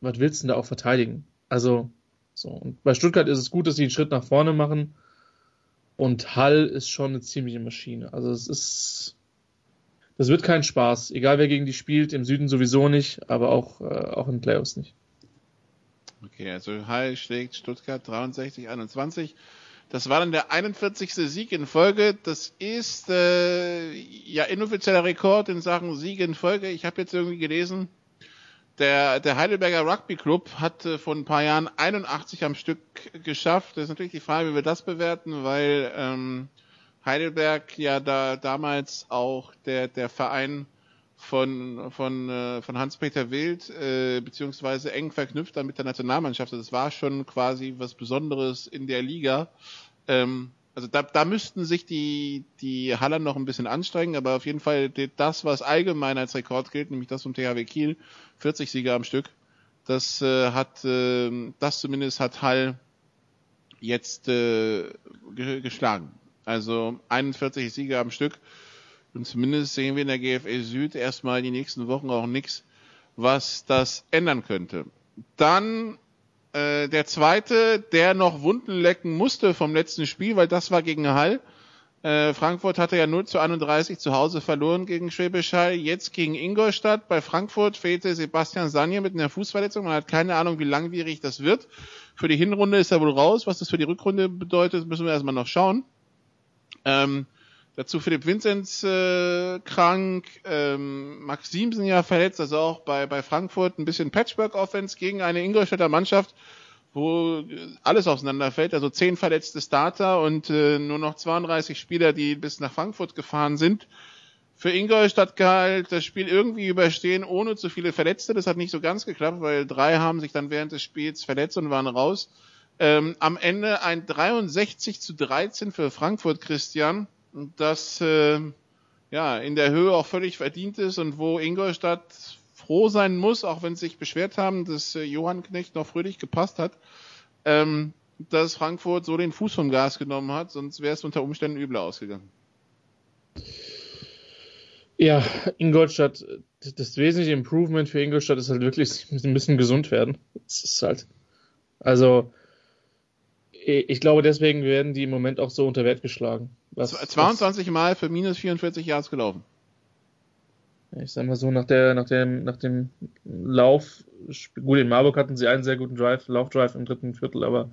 was willst du denn da auch verteidigen? Also, so. Und bei Stuttgart ist es gut, dass sie einen Schritt nach vorne machen. Und Hall ist schon eine ziemliche Maschine. Also, es ist, das wird kein Spaß. Egal wer gegen die spielt, im Süden sowieso nicht, aber auch, äh, auch in Playoffs nicht. Okay, also Hall schlägt Stuttgart 63-21. Das war dann der 41. Sieg in Folge. Das ist äh, ja inoffizieller Rekord in Sachen Sieg in Folge. Ich habe jetzt irgendwie gelesen, der, der Heidelberger Rugby Club hat äh, vor ein paar Jahren 81 am Stück geschafft. Das ist natürlich die Frage, wie wir das bewerten, weil ähm, Heidelberg ja da damals auch der, der Verein von, von, äh, von Hans-Peter Wild, äh, beziehungsweise eng verknüpft dann mit der Nationalmannschaft. Also das war schon quasi was Besonderes in der Liga. Ähm, also da, da müssten sich die, die Haller noch ein bisschen anstrengen, aber auf jeden Fall das, was allgemein als Rekord gilt, nämlich das vom THW Kiel, 40 Sieger am Stück, das äh, hat, äh, das zumindest hat Hall jetzt äh, geschlagen. Also 41 Sieger am Stück. Und zumindest sehen wir in der GFL Süd erstmal die nächsten Wochen auch nichts, was das ändern könnte. Dann äh, der zweite, der noch Wunden lecken musste vom letzten Spiel, weil das war gegen Hall. Äh, Frankfurt hatte ja 0 zu 31 zu Hause verloren gegen Schwäbisch Hall. Jetzt gegen Ingolstadt. Bei Frankfurt fehlte Sebastian Sanje mit einer Fußverletzung. Man hat keine Ahnung, wie langwierig das wird. Für die Hinrunde ist er wohl raus. Was das für die Rückrunde bedeutet, müssen wir erstmal noch schauen. Ähm, dazu Philipp Vinzenz äh, krank, ähm, Max Siemsen ja verletzt, also auch bei, bei Frankfurt ein bisschen Patchwork-Offense gegen eine Ingolstädter Mannschaft, wo alles auseinanderfällt, also zehn verletzte Starter und äh, nur noch 32 Spieler, die bis nach Frankfurt gefahren sind. Für Ingolstadt galt das Spiel irgendwie überstehen ohne zu viele Verletzte. Das hat nicht so ganz geklappt, weil drei haben sich dann während des Spiels verletzt und waren raus. Ähm, am Ende ein 63 zu 13 für Frankfurt, Christian, das äh, ja in der Höhe auch völlig verdient ist und wo Ingolstadt froh sein muss, auch wenn sie sich beschwert haben, dass äh, Johann Knecht noch fröhlich gepasst hat, ähm, dass Frankfurt so den Fuß vom Gas genommen hat, sonst wäre es unter Umständen übler ausgegangen. Ja, Ingolstadt, das wesentliche Improvement für Ingolstadt ist halt wirklich, sie müssen gesund werden. Das ist halt, also, ich glaube, deswegen werden die im Moment auch so unter Wert geschlagen. Was, 22 was, Mal für minus 44 Yards gelaufen. Ich sag mal so, nach, der, nach, dem, nach dem Lauf, gut, in Marburg hatten sie einen sehr guten Drive, Laufdrive im dritten Viertel, aber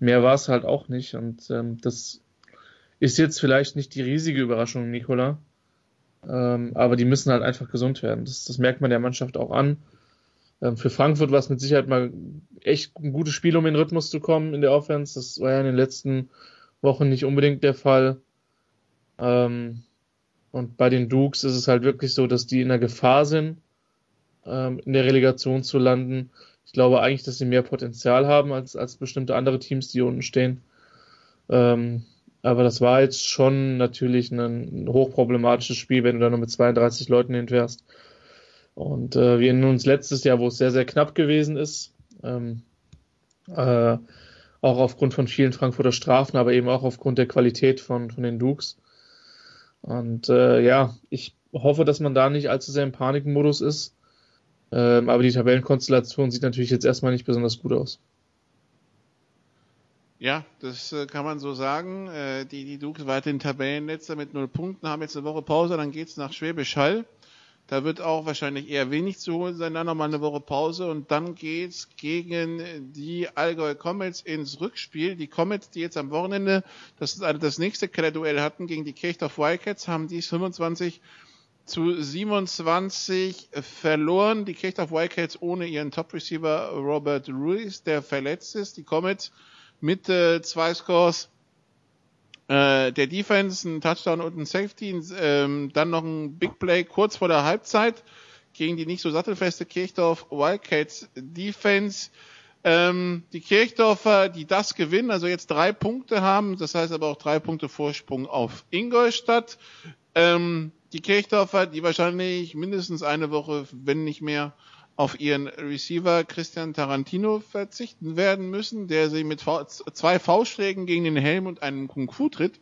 mehr war es halt auch nicht. Und ähm, das ist jetzt vielleicht nicht die riesige Überraschung, Nicola. Ähm, aber die müssen halt einfach gesund werden. Das, das merkt man der Mannschaft auch an. Ähm, für Frankfurt war es mit Sicherheit mal echt ein gutes Spiel, um in den Rhythmus zu kommen in der Offense. Das war ja in den letzten Wochen nicht unbedingt der Fall. Ähm, und bei den Dukes ist es halt wirklich so, dass die in der Gefahr sind, ähm, in der Relegation zu landen. Ich glaube eigentlich, dass sie mehr Potenzial haben als, als bestimmte andere Teams, die unten stehen. Aber das war jetzt schon natürlich ein, ein hochproblematisches Spiel, wenn du da nur mit 32 Leuten hinfährst. Und äh, wir erinnern uns letztes Jahr, wo es sehr, sehr knapp gewesen ist. Ähm, äh, auch aufgrund von vielen Frankfurter Strafen, aber eben auch aufgrund der Qualität von, von den Dukes. Und äh, ja, ich hoffe, dass man da nicht allzu sehr im Panikmodus ist. Ähm, aber die Tabellenkonstellation sieht natürlich jetzt erstmal nicht besonders gut aus. Ja, das äh, kann man so sagen. Äh, die, die Dukes weiterhin Tabellenletzter mit null Punkten, haben jetzt eine Woche Pause, dann geht's nach Schwäbisch Hall. Da wird auch wahrscheinlich eher wenig zu holen sein, dann nochmal eine Woche Pause und dann geht's gegen die Allgäu Comets ins Rückspiel. Die Comets, die jetzt am Wochenende das, also das nächste Kellerduell hatten gegen die Kirchdorf Wildcats, haben dies 25 zu 27 verloren. Die Kirchdorf Wildcats ohne ihren Top-Receiver Robert Ruiz, der verletzt ist. Die Comets mit äh, zwei Scores äh, der Defense, ein Touchdown und ein Safety, ähm, dann noch ein Big Play kurz vor der Halbzeit gegen die nicht so sattelfeste Kirchdorf Wildcats Defense. Ähm, die Kirchdorfer, die das gewinnen, also jetzt drei Punkte haben, das heißt aber auch drei Punkte Vorsprung auf Ingolstadt. Ähm, die Kirchdorfer, die wahrscheinlich mindestens eine Woche, wenn nicht mehr, auf ihren Receiver Christian Tarantino verzichten werden müssen, der sie mit zwei Faustschlägen gegen den Helm und einem Kung-Fu-Tritt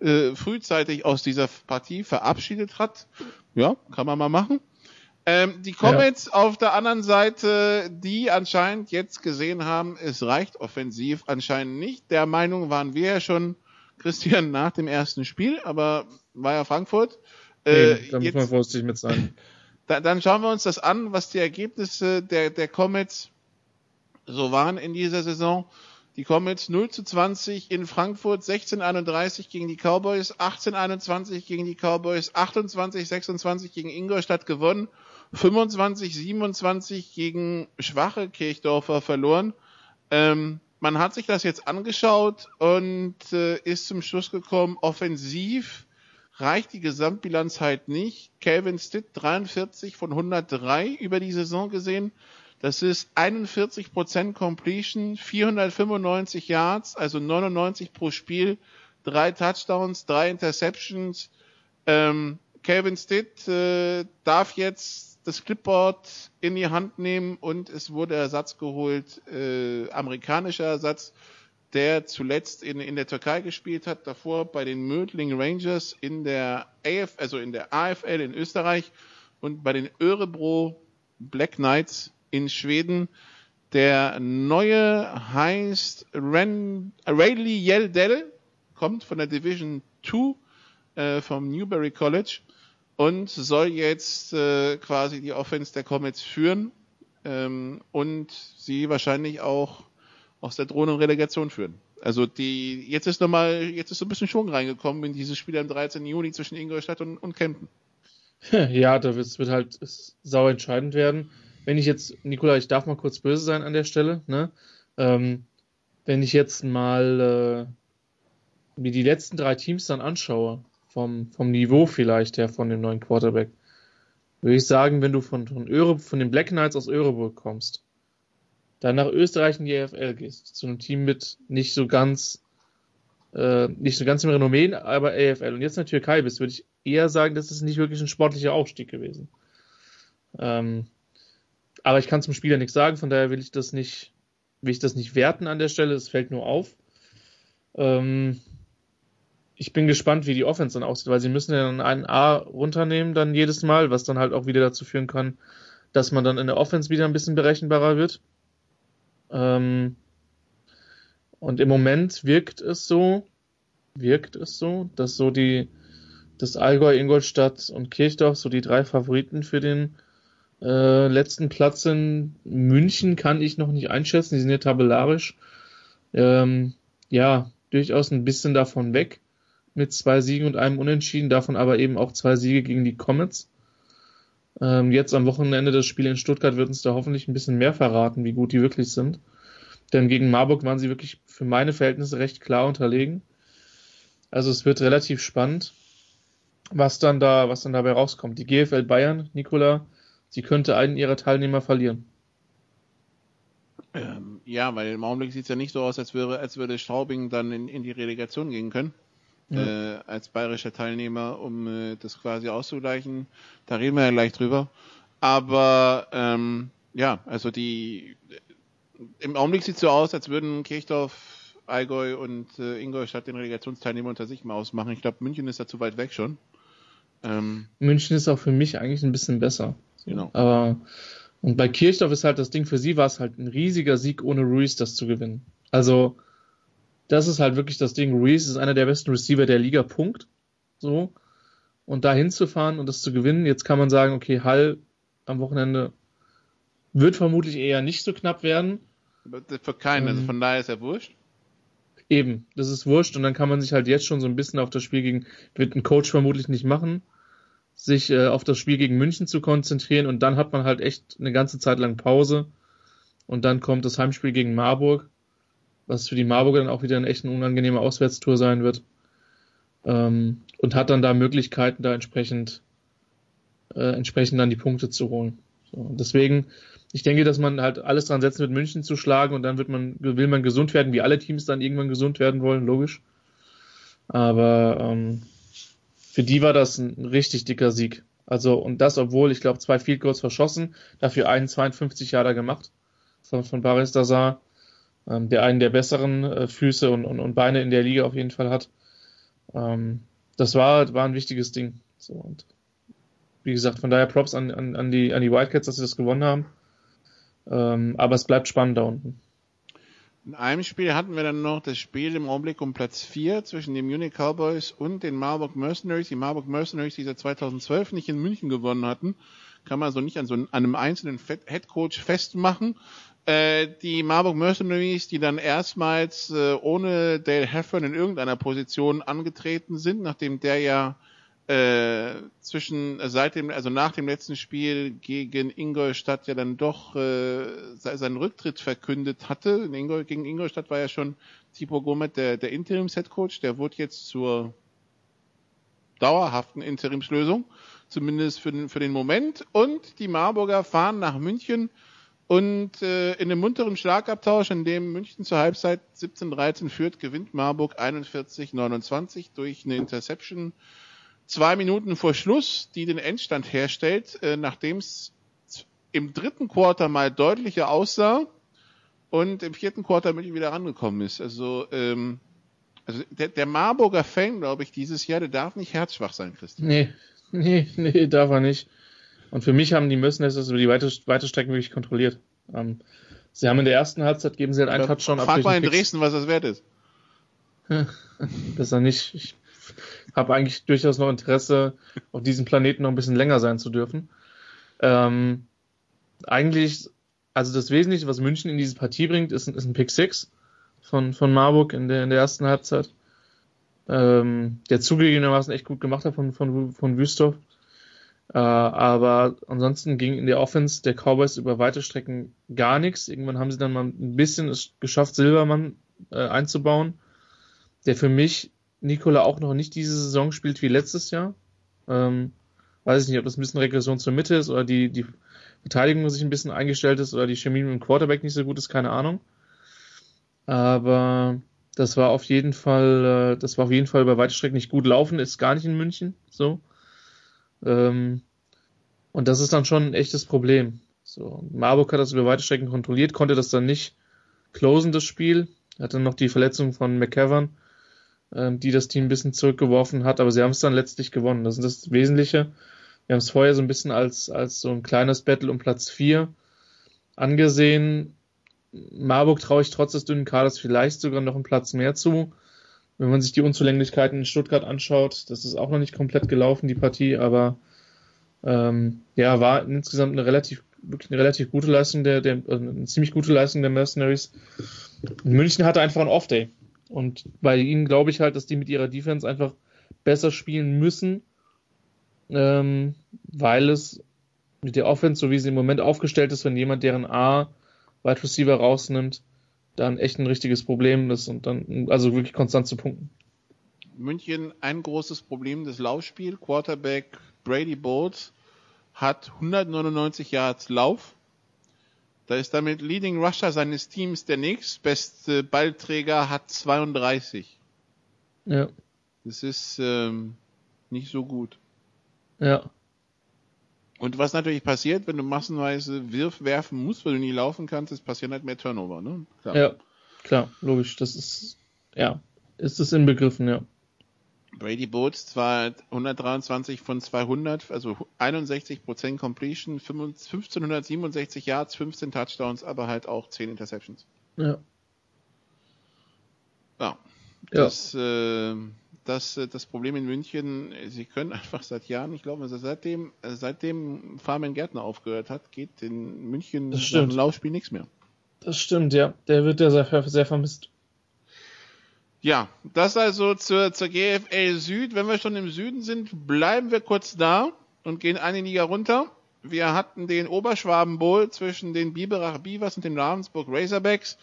äh, frühzeitig aus dieser Partie verabschiedet hat. Ja, kann man mal machen. Ähm, die Comets ja. auf der anderen Seite, die anscheinend jetzt gesehen haben, es reicht offensiv anscheinend nicht. Der Meinung waren wir ja schon, Christian, nach dem ersten Spiel, aber war ja Frankfurt. Äh, nee, da muss man vorsichtig mit sein. Da, dann schauen wir uns das an, was die Ergebnisse der, der Comets so waren in dieser Saison. Die Comets 0 zu 20 in Frankfurt, 16:31 gegen die Cowboys, 18:21 gegen die Cowboys, 28:26 gegen Ingolstadt gewonnen, 25:27 gegen schwache Kirchdorfer verloren. Ähm, man hat sich das jetzt angeschaut und äh, ist zum Schluss gekommen, offensiv reicht die Gesamtbilanz halt nicht. Calvin Stitt 43 von 103 über die Saison gesehen. Das ist 41% Completion, 495 Yards, also 99 pro Spiel, drei Touchdowns, drei Interceptions. Ähm, Calvin Stitt äh, darf jetzt das Clipboard in die Hand nehmen und es wurde Ersatz geholt, äh, amerikanischer Ersatz, der zuletzt in, in der Türkei gespielt hat, davor bei den Mödling Rangers in der AF, also in der AFL in Österreich und bei den Örebro Black Knights in Schweden. Der neue heißt Ren, Rayleigh Yeldell, kommt von der Division 2 äh, vom Newberry College und soll jetzt äh, quasi die Offense der Comets führen ähm, und sie wahrscheinlich auch aus der Drohnenrelegation führen. Also die jetzt ist nochmal, jetzt ist so ein bisschen Schwung reingekommen in dieses Spiel am 13. Juni zwischen Ingolstadt und, und Kempten. Ja, da wird, wird halt sau entscheidend werden wenn ich jetzt, Nikola, ich darf mal kurz böse sein an der Stelle, ne? Ähm, wenn ich jetzt mal äh, mir die letzten drei Teams dann anschaue, vom, vom Niveau vielleicht her von dem neuen Quarterback, würde ich sagen, wenn du von, von, Öre, von den Black Knights aus Örebro kommst, dann nach Österreich in die EFL gehst, zu einem Team mit nicht so ganz, äh, nicht so ganz im Renommee, aber AFL und jetzt in der Türkei bist, würde ich eher sagen, das ist nicht wirklich ein sportlicher Aufstieg gewesen. Ähm, aber ich kann zum Spieler nichts sagen, von daher will ich das nicht, will ich das nicht werten an der Stelle. Es fällt nur auf. Ähm, ich bin gespannt, wie die Offense dann aussieht, weil sie müssen ja dann einen A runternehmen dann jedes Mal, was dann halt auch wieder dazu führen kann, dass man dann in der Offense wieder ein bisschen berechenbarer wird. Ähm, und im Moment wirkt es so, wirkt es so, dass so die, das Allgäu, Ingolstadt und Kirchdorf so die drei Favoriten für den äh, letzten Platz in München kann ich noch nicht einschätzen. Die sind ja tabellarisch. Ähm, ja, durchaus ein bisschen davon weg. Mit zwei Siegen und einem Unentschieden, davon aber eben auch zwei Siege gegen die Comets. Ähm, jetzt am Wochenende das Spiel in Stuttgart wird uns da hoffentlich ein bisschen mehr verraten, wie gut die wirklich sind. Denn gegen Marburg waren sie wirklich für meine Verhältnisse recht klar unterlegen. Also es wird relativ spannend, was dann da, was dann dabei rauskommt. Die GFL Bayern, Nikola, sie könnte einen ihrer Teilnehmer verlieren. Ähm, ja, weil im Augenblick sieht es ja nicht so aus, als würde, als würde Straubing dann in, in die Relegation gehen können. Ja. Äh, als bayerischer Teilnehmer, um äh, das quasi auszugleichen. Da reden wir ja gleich drüber. Aber ähm, ja, also die im Augenblick sieht es so aus, als würden Kirchdorf, Allgäu und äh, Ingolstadt den Relegationsteilnehmer unter sich mal ausmachen. Ich glaube, München ist da zu weit weg schon. Ähm, München ist auch für mich eigentlich ein bisschen besser. Genau. Aber und bei Kirchdorf ist halt das Ding, für sie war es halt ein riesiger Sieg, ohne Ruiz das zu gewinnen. Also, das ist halt wirklich das Ding. Ruiz ist einer der besten Receiver der Liga, Punkt. So. Und da hinzufahren und das zu gewinnen, jetzt kann man sagen, okay, Hall am Wochenende wird vermutlich eher nicht so knapp werden. Für keinen, also ähm, also von daher ist er wurscht. Eben, das ist wurscht und dann kann man sich halt jetzt schon so ein bisschen auf das Spiel gegen, wird ein Coach vermutlich nicht machen sich äh, auf das Spiel gegen München zu konzentrieren und dann hat man halt echt eine ganze Zeit lang Pause und dann kommt das Heimspiel gegen Marburg, was für die Marburger dann auch wieder eine echt unangenehme Auswärtstour sein wird ähm, und hat dann da Möglichkeiten, da entsprechend äh, entsprechend dann die Punkte zu holen. So, deswegen, ich denke, dass man halt alles dran setzen wird, München zu schlagen und dann wird man, will man gesund werden, wie alle Teams dann irgendwann gesund werden wollen, logisch. Aber ähm, für die war das ein richtig dicker Sieg. Also, und das, obwohl, ich glaube, zwei Field Goals verschossen, dafür einen 52 Jahre gemacht von, von Baris Dazar, ähm, der einen der besseren äh, Füße und, und, und Beine in der Liga auf jeden Fall hat. Ähm, das war, war ein wichtiges Ding. So, und wie gesagt, von daher Props an, an, an, die, an die Wildcats, dass sie das gewonnen haben. Ähm, aber es bleibt spannend da unten. In einem Spiel hatten wir dann noch das Spiel im Augenblick um Platz 4 zwischen den Munich Cowboys und den Marburg Mercenaries. Die Marburg Mercenaries, die seit 2012 nicht in München gewonnen hatten, kann man so nicht an so einem einzelnen Headcoach festmachen. Äh, die Marburg Mercenaries, die dann erstmals äh, ohne Dale Heffern in irgendeiner Position angetreten sind, nachdem der ja äh, zwischen äh, seit dem also nach dem letzten Spiel gegen Ingolstadt ja dann doch äh, seinen Rücktritt verkündet hatte. In Ingol, gegen Ingolstadt war ja schon Tipo Gomet der, der Interims-Headcoach, der wurde jetzt zur dauerhaften Interimslösung, zumindest für den, für den Moment. Und die Marburger fahren nach München und äh, in einem munteren Schlagabtausch, in dem München zur Halbzeit 17-13 führt, gewinnt Marburg 41-29 durch eine Interception zwei Minuten vor Schluss, die den Endstand herstellt, äh, nachdem es im dritten Quarter mal deutlicher aussah und im vierten Quarter ihm wieder rangekommen ist. Also, ähm, also der, der Marburger Fan, glaube ich, dieses Jahr, der darf nicht herzschwach sein, Christian. Nee, nee, nee, darf er nicht. Und für mich haben die müssen es über die weite, weite Strecken wirklich kontrolliert. Ähm, sie haben in der ersten Halbzeit geben sie halt einen Touchdown ab. Frag mal in Dresden, was das wert ist. Besser nicht. Ich habe eigentlich durchaus noch Interesse, auf diesem Planeten noch ein bisschen länger sein zu dürfen. Ähm, eigentlich, also das Wesentliche, was München in diese Partie bringt, ist, ist ein Pick 6 von, von Marburg in der, in der ersten Halbzeit. Ähm, der zugegebenermaßen echt gut gemacht hat von, von, von Wüstorf. Äh, aber ansonsten ging in der Offense der Cowboys über weite Strecken gar nichts. Irgendwann haben sie dann mal ein bisschen es geschafft, Silbermann äh, einzubauen, der für mich Nikola auch noch nicht diese Saison spielt wie letztes Jahr. Ähm, weiß ich nicht, ob das ein bisschen Regression zur Mitte ist oder die, die Verteidigung sich ein bisschen eingestellt ist oder die Chemie mit dem Quarterback nicht so gut ist, keine Ahnung. Aber das war auf jeden Fall, äh, das war auf jeden Fall bei weite Strecken nicht gut laufen, ist gar nicht in München, so. Ähm, und das ist dann schon ein echtes Problem. So, Marburg hat das über weite Strecken kontrolliert, konnte das dann nicht closen, das Spiel. Hatte noch die Verletzung von McCavern ähm, die das Team ein bisschen zurückgeworfen hat, aber sie haben es dann letztlich gewonnen. Das ist das Wesentliche. Wir haben es vorher so ein bisschen als, als so ein kleines Battle um Platz 4 angesehen. Marburg traue ich trotz des dünnen Kaders vielleicht sogar noch einen Platz mehr zu. Wenn man sich die Unzulänglichkeiten in Stuttgart anschaut, das ist auch noch nicht komplett gelaufen, die Partie, aber ähm, ja, war insgesamt eine relativ, wirklich eine relativ gute Leistung der, der also eine ziemlich gute Leistung der Mercenaries. München hatte einfach einen Off-Day. Und bei ihnen glaube ich halt, dass die mit ihrer Defense einfach besser spielen müssen, ähm, weil es mit der Offense, so wie sie im Moment aufgestellt ist, wenn jemand deren A Wide Receiver rausnimmt, dann echt ein richtiges Problem ist und dann also wirklich konstant zu punkten. München ein großes Problem das Laufspiel. Quarterback Brady Bowles hat 199 Yards Lauf da ist damit Leading Rusher seines Teams der nächstbeste Ballträger, hat 32. Ja. Das ist ähm, nicht so gut. Ja. Und was natürlich passiert, wenn du massenweise Wirf werfen musst, weil du nie laufen kannst, ist passieren halt mehr Turnover, ne? Klar. Ja, klar, logisch. Das ist, ja, ist es inbegriffen, ja. Brady Boots zwar 123 von 200, also 61% Completion, 1567 Yards, 15 Touchdowns, aber halt auch 10 Interceptions. Ja. Ja. Das, ja. Äh, das, äh, das Problem in München, sie können einfach seit Jahren, ich glaube, seitdem, seitdem Farman Gärtner aufgehört hat, geht in München im Laufspiel nichts mehr. Das stimmt, ja. Der wird ja sehr, sehr vermisst. Ja, das also zur, zur GFL Süd. Wenn wir schon im Süden sind, bleiben wir kurz da und gehen eine Liga runter. Wir hatten den Oberschwaben Bowl zwischen den Biberach Beavers und den Ravensburg Razorbacks.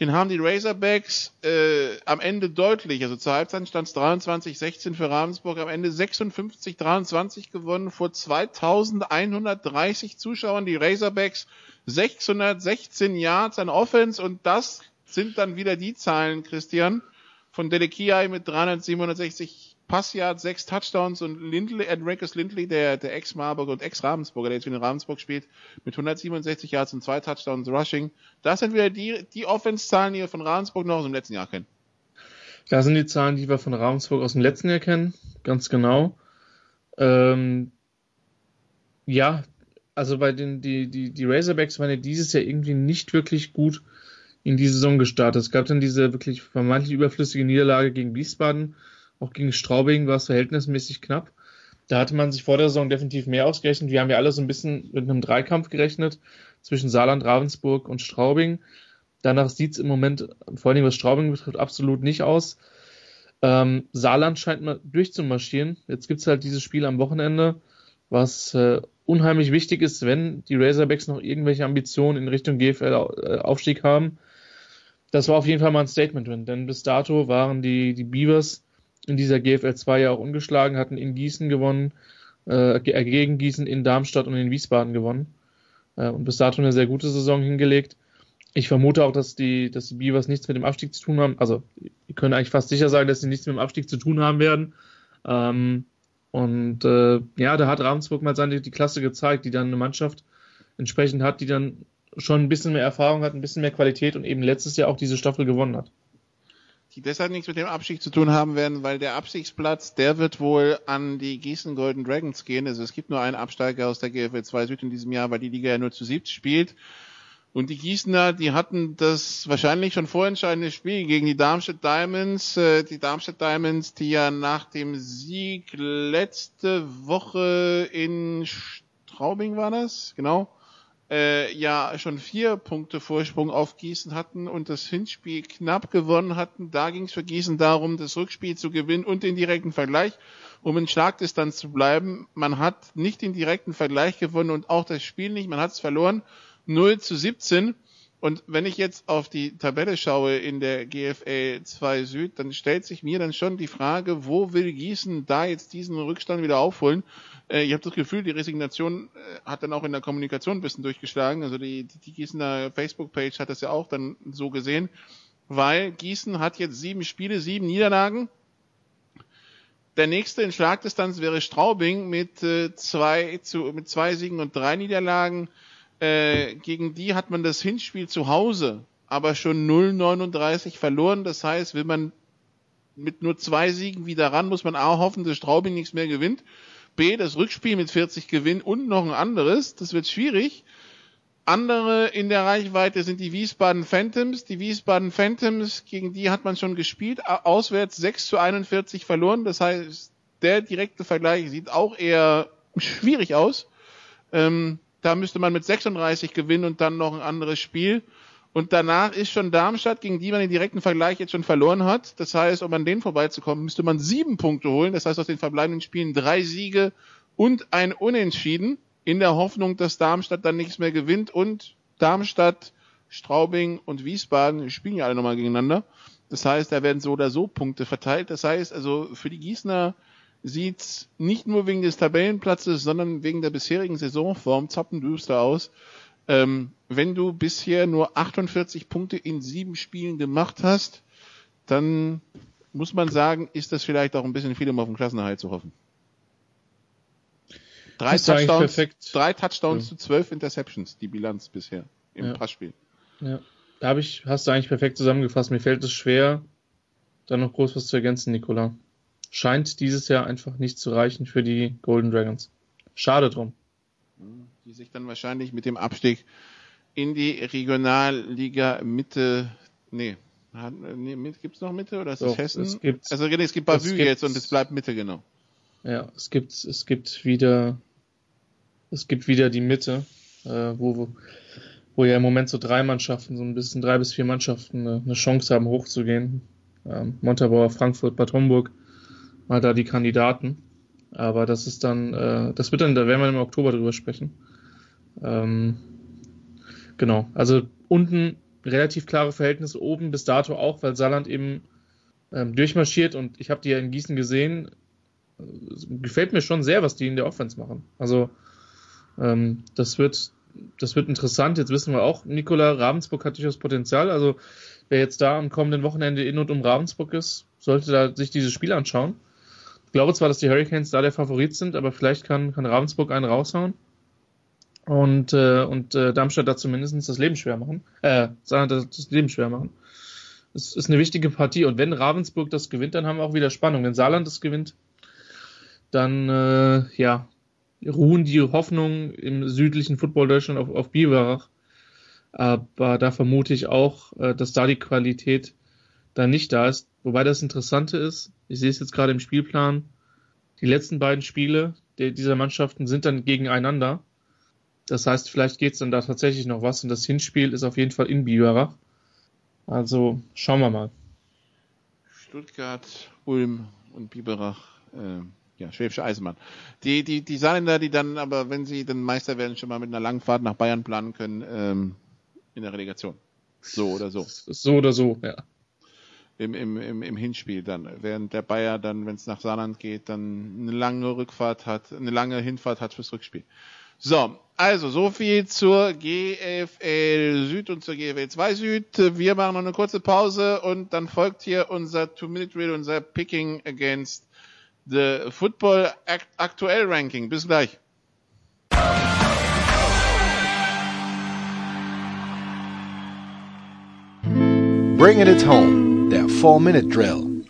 Den haben die Razorbacks äh, am Ende deutlich, also zur Halbzeit stand es 23-16 für Ravensburg, am Ende 56-23 gewonnen vor 2130 Zuschauern. Die Razorbacks 616 Yards an Offense und das sind dann wieder die Zahlen, Christian, von Delekiai mit 367 Passyard, sechs Touchdowns und Lindley, Enriquez Lindley, der, der Ex-Marburg und Ex-Ravensburger, der jetzt für den Ravensburg spielt, mit 167 Yards und zwei Touchdowns Rushing. Das sind wieder die, die Offense-Zahlen, die wir von Ravensburg noch aus dem letzten Jahr kennen. Das sind die Zahlen, die wir von Ravensburg aus dem letzten Jahr kennen, ganz genau. Ähm, ja, also bei den, die, die, die Razorbacks waren ja dieses Jahr irgendwie nicht wirklich gut in die Saison gestartet. Es gab dann diese wirklich vermeintlich überflüssige Niederlage gegen Wiesbaden, auch gegen Straubing war es verhältnismäßig knapp. Da hatte man sich vor der Saison definitiv mehr ausgerechnet. Wir haben ja alle so ein bisschen mit einem Dreikampf gerechnet zwischen Saarland, Ravensburg und Straubing. Danach sieht es im Moment, vor allem was Straubing betrifft, absolut nicht aus. Ähm, Saarland scheint mal durchzumarschieren. Jetzt gibt es halt dieses Spiel am Wochenende, was äh, unheimlich wichtig ist, wenn die Razorbacks noch irgendwelche Ambitionen in Richtung GFL-Aufstieg äh, haben das war auf jeden Fall mal ein Statement drin, denn bis dato waren die, die Beavers in dieser GFL 2 ja auch ungeschlagen, hatten in Gießen gewonnen, äh, äh, gegen Gießen in Darmstadt und in Wiesbaden gewonnen. Äh, und bis dato eine sehr gute Saison hingelegt. Ich vermute auch, dass die, dass die Beavers nichts mit dem Abstieg zu tun haben. Also, wir können eigentlich fast sicher sagen, dass sie nichts mit dem Abstieg zu tun haben werden. Ähm, und äh, ja, da hat Ravensburg mal seine die Klasse gezeigt, die dann eine Mannschaft entsprechend hat, die dann schon ein bisschen mehr Erfahrung hat, ein bisschen mehr Qualität und eben letztes Jahr auch diese Staffel gewonnen hat. Die deshalb nichts mit dem Abstieg zu tun haben werden, weil der Abstiegsplatz, der wird wohl an die Gießen Golden Dragons gehen. Also es gibt nur einen Absteiger aus der GFL 2 Süd in diesem Jahr, weil die Liga ja nur zu siebt spielt. Und die Gießener, die hatten das wahrscheinlich schon vorentscheidende Spiel gegen die Darmstadt Diamonds. Äh, die Darmstadt Diamonds, die ja nach dem Sieg letzte Woche in Straubing war das, genau, äh, ja schon vier Punkte Vorsprung auf Gießen hatten und das Hinspiel knapp gewonnen hatten. Da ging es für Gießen darum, das Rückspiel zu gewinnen und den direkten Vergleich, um in Schlagdistanz zu bleiben. Man hat nicht den direkten Vergleich gewonnen und auch das Spiel nicht. Man hat es verloren. 0 zu 17. Und wenn ich jetzt auf die Tabelle schaue in der GFL 2 Süd, dann stellt sich mir dann schon die Frage, wo will Gießen da jetzt diesen Rückstand wieder aufholen? Äh, ich habe das Gefühl, die Resignation äh, hat dann auch in der Kommunikation ein bisschen durchgeschlagen. Also die, die Gießener Facebook-Page hat das ja auch dann so gesehen, weil Gießen hat jetzt sieben Spiele, sieben Niederlagen. Der nächste in Schlagdistanz wäre Straubing mit äh, zwei zu mit zwei Siegen und drei Niederlagen. Äh, gegen die hat man das Hinspiel zu Hause aber schon 0,39 verloren. Das heißt, wenn man mit nur zwei Siegen wieder ran, muss man A hoffen, dass Straubing nichts mehr gewinnt. B, das Rückspiel mit 40 Gewinn und noch ein anderes. Das wird schwierig. Andere in der Reichweite sind die Wiesbaden Phantoms. Die Wiesbaden Phantoms, gegen die hat man schon gespielt. Auswärts 6 zu 41 verloren. Das heißt, der direkte Vergleich sieht auch eher schwierig aus. Ähm, da müsste man mit 36 gewinnen und dann noch ein anderes Spiel. Und danach ist schon Darmstadt, gegen die man den direkten Vergleich jetzt schon verloren hat. Das heißt, um an denen vorbeizukommen, müsste man sieben Punkte holen. Das heißt, aus den verbleibenden Spielen drei Siege und ein Unentschieden in der Hoffnung, dass Darmstadt dann nichts mehr gewinnt. Und Darmstadt, Straubing und Wiesbaden spielen ja alle nochmal gegeneinander. Das heißt, da werden so oder so Punkte verteilt. Das heißt, also für die Gießener sieht's nicht nur wegen des Tabellenplatzes, sondern wegen der bisherigen Saisonform zappendüster aus. Ähm, wenn du bisher nur 48 Punkte in sieben Spielen gemacht hast, dann muss man sagen, ist das vielleicht auch ein bisschen viel, um auf den Klassenerhalt zu hoffen. Drei Touchdowns, drei Touchdowns ja. zu zwölf Interceptions, die Bilanz bisher im ja. Passspiel. Ja, da habe ich, hast du eigentlich perfekt zusammengefasst. Mir fällt es schwer, da noch groß was zu ergänzen, Nicola. Scheint dieses Jahr einfach nicht zu reichen für die Golden Dragons. Schade drum die sich dann wahrscheinlich mit dem Abstieg in die Regionalliga Mitte, nee, nee gibt's noch Mitte oder ist Doch, das Hessen? Es gibt, also es gibt Bavü jetzt und es bleibt Mitte, genau. Ja, es gibt, es gibt wieder, es gibt wieder die Mitte, äh, wo, wo, wo ja im Moment so drei Mannschaften, so ein bisschen drei bis vier Mannschaften eine, eine Chance haben hochzugehen. Ähm, Montabaur, Frankfurt, Bad Homburg, mal da die Kandidaten. Aber das ist dann, äh, das wird dann, da werden wir im Oktober drüber sprechen. Ähm, genau, also unten relativ klare Verhältnisse, oben bis dato auch, weil Saarland eben ähm, durchmarschiert und ich habe die ja in Gießen gesehen. Gefällt mir schon sehr, was die in der Offense machen. Also ähm, das wird das wird interessant. Jetzt wissen wir auch, Nikola Ravensburg hat durchaus Potenzial. Also wer jetzt da am kommenden Wochenende in und um Ravensburg ist, sollte da sich dieses Spiel anschauen. Ich glaube zwar, dass die Hurricanes da der Favorit sind, aber vielleicht kann, kann Ravensburg einen raushauen und, äh, und äh, Darmstadt da zumindest das Leben schwer machen. Äh, das, Leben schwer machen. Es ist eine wichtige Partie und wenn Ravensburg das gewinnt, dann haben wir auch wieder Spannung. Wenn Saarland das gewinnt, dann äh, ja, ruhen die Hoffnungen im südlichen Football Deutschland auf, auf Biberach. Aber da vermute ich auch, äh, dass da die Qualität dann nicht da ist. Wobei das Interessante ist, ich sehe es jetzt gerade im Spielplan, die letzten beiden Spiele dieser Mannschaften sind dann gegeneinander. Das heißt, vielleicht geht es dann da tatsächlich noch was und das Hinspiel ist auf jeden Fall in Biberach. Also schauen wir mal. Stuttgart, Ulm und Biberach. Äh, ja, Schwäbische Eisenbahn. Die, die, die Saarländer, die dann aber, wenn sie dann Meister werden, schon mal mit einer langen Fahrt nach Bayern planen können, ähm, in der Relegation. So oder so. So oder so, ja. Im, im, im, im Hinspiel dann. Während der Bayer dann, wenn es nach Saarland geht, dann eine lange Rückfahrt hat, eine lange Hinfahrt hat fürs Rückspiel. So, also so viel zur GFL Süd und zur GFL 2 Süd. Wir machen noch eine kurze Pause und dann folgt hier unser Two-Minute-Drill, unser Picking against the Football Aktuell Ranking. Bis gleich. Bringing it home, der 4-Minute-Drill.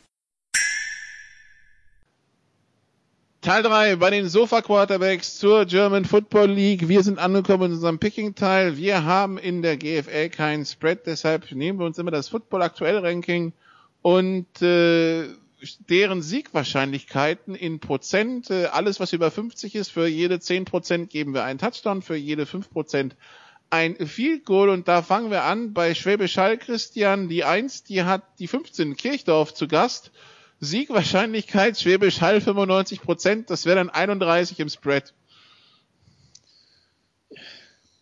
Teil 3 bei den Sofa Quarterbacks zur German Football League. Wir sind angekommen in unserem Picking-Teil. Wir haben in der GFL keinen Spread, deshalb nehmen wir uns immer das Football Aktuell Ranking und äh, deren Siegwahrscheinlichkeiten in Prozent. Äh, alles, was über 50 ist, für jede 10 Prozent geben wir einen Touchdown, für jede 5 Prozent ein Field Goal und da fangen wir an bei Schwäbisch Hall Christian. Die 1, die hat die 15 Kirchdorf zu Gast. Siegwahrscheinlichkeit Schwäbisch Hall 95 Prozent, das wäre dann 31 im Spread.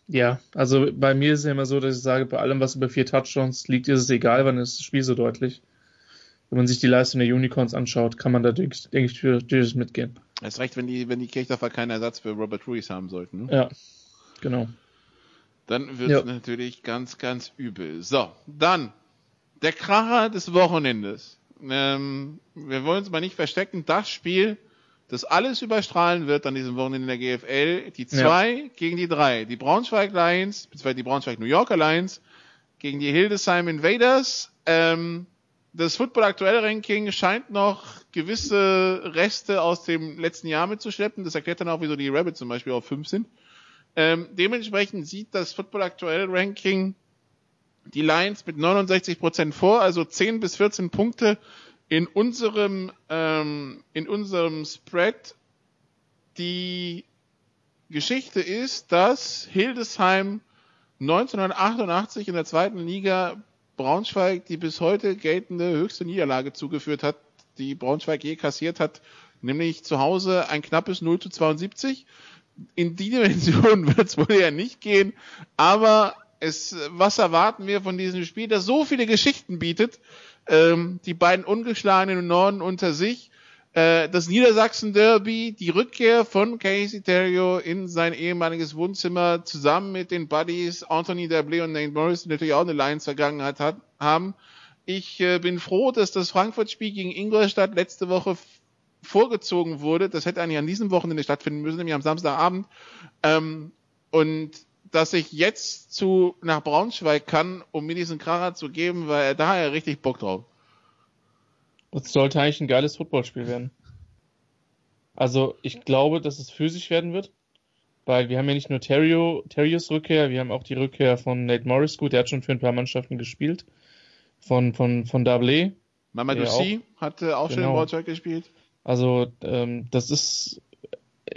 Ja, also bei mir ist es ja immer so, dass ich sage, bei allem, was über vier Touchdowns liegt, ist es egal, wann ist das Spiel so deutlich. Wenn man sich die Leistung der Unicorns anschaut, kann man da, denke ich, durchaus mitgehen. Das recht, wenn die, wenn die Kirchdorfer keinen Ersatz für Robert Ruiz haben sollten. Ne? Ja, genau. Dann wird es ja. natürlich ganz, ganz übel. So, dann der Kracher des Wochenendes ähm, wir wollen uns mal nicht verstecken, das Spiel, das alles überstrahlen wird an diesem Wochenende in der GFL, die zwei ja. gegen die drei. Die Braunschweig Lions, beziehungsweise die Braunschweig New Yorker Lions gegen die Hildesheim Invaders. Ähm, das Football Aktuell Ranking scheint noch gewisse Reste aus dem letzten Jahr mitzuschleppen. Das erklärt dann auch, wieso die Rabbits zum Beispiel auf fünf sind. Ähm, dementsprechend sieht das Football Aktuell Ranking die Lions mit 69 Prozent vor, also 10 bis 14 Punkte in unserem, ähm, in unserem Spread. Die Geschichte ist, dass Hildesheim 1988 in der zweiten Liga Braunschweig die bis heute geltende höchste Niederlage zugeführt hat, die Braunschweig je kassiert hat, nämlich zu Hause ein knappes 0 zu 72. In die Dimension wird es wohl ja nicht gehen, aber es, was erwarten wir von diesem Spiel, das so viele Geschichten bietet? Ähm, die beiden ungeschlagenen Norden unter sich, äh, das Niedersachsen-Derby, die Rückkehr von Casey Terrio in sein ehemaliges Wohnzimmer zusammen mit den Buddies Anthony Dablé und Nate Morris, die natürlich auch eine Lions-Vergangenheit haben. Ich äh, bin froh, dass das Frankfurt-Spiel gegen Ingolstadt letzte Woche vorgezogen wurde. Das hätte eigentlich an diesem Wochenende stattfinden müssen, nämlich am Samstagabend. Ähm, und dass ich jetzt zu nach Braunschweig kann, um mir diesen Kracher zu geben, weil er da ja richtig Bock drauf. Das sollte eigentlich ein geiles Footballspiel werden. Also ich glaube, dass es physisch werden wird, weil wir haben ja nicht nur Terrio, Terrios Rückkehr, wir haben auch die Rückkehr von Nate Morris. Gut, der hat schon für ein paar Mannschaften gespielt. Von von von Dablé. Mamadou C hatte auch genau. schon in Braunschweig gespielt. Also ähm, das ist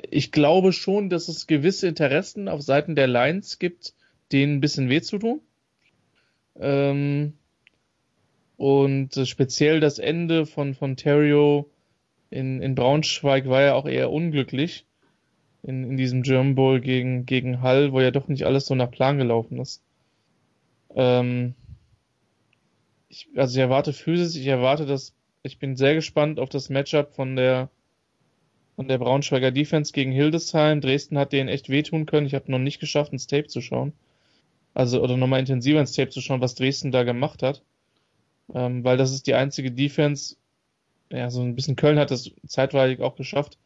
ich glaube schon, dass es gewisse Interessen auf Seiten der Lions gibt, denen ein bisschen weh zu tun. Ähm, und speziell das Ende von, von Terrio in, in Braunschweig war ja auch eher unglücklich in, in diesem German Bowl gegen, gegen Hall, wo ja doch nicht alles so nach Plan gelaufen ist. Ähm, ich, also ich erwarte Physis, ich erwarte das, ich bin sehr gespannt auf das Matchup von der von der Braunschweiger Defense gegen Hildesheim. Dresden hat denen echt wehtun können. Ich habe noch nicht geschafft, ins Tape zu schauen. Also, oder nochmal intensiver ins Tape zu schauen, was Dresden da gemacht hat. Ähm, weil das ist die einzige Defense, ja, so ein bisschen Köln hat das zeitweilig auch geschafft,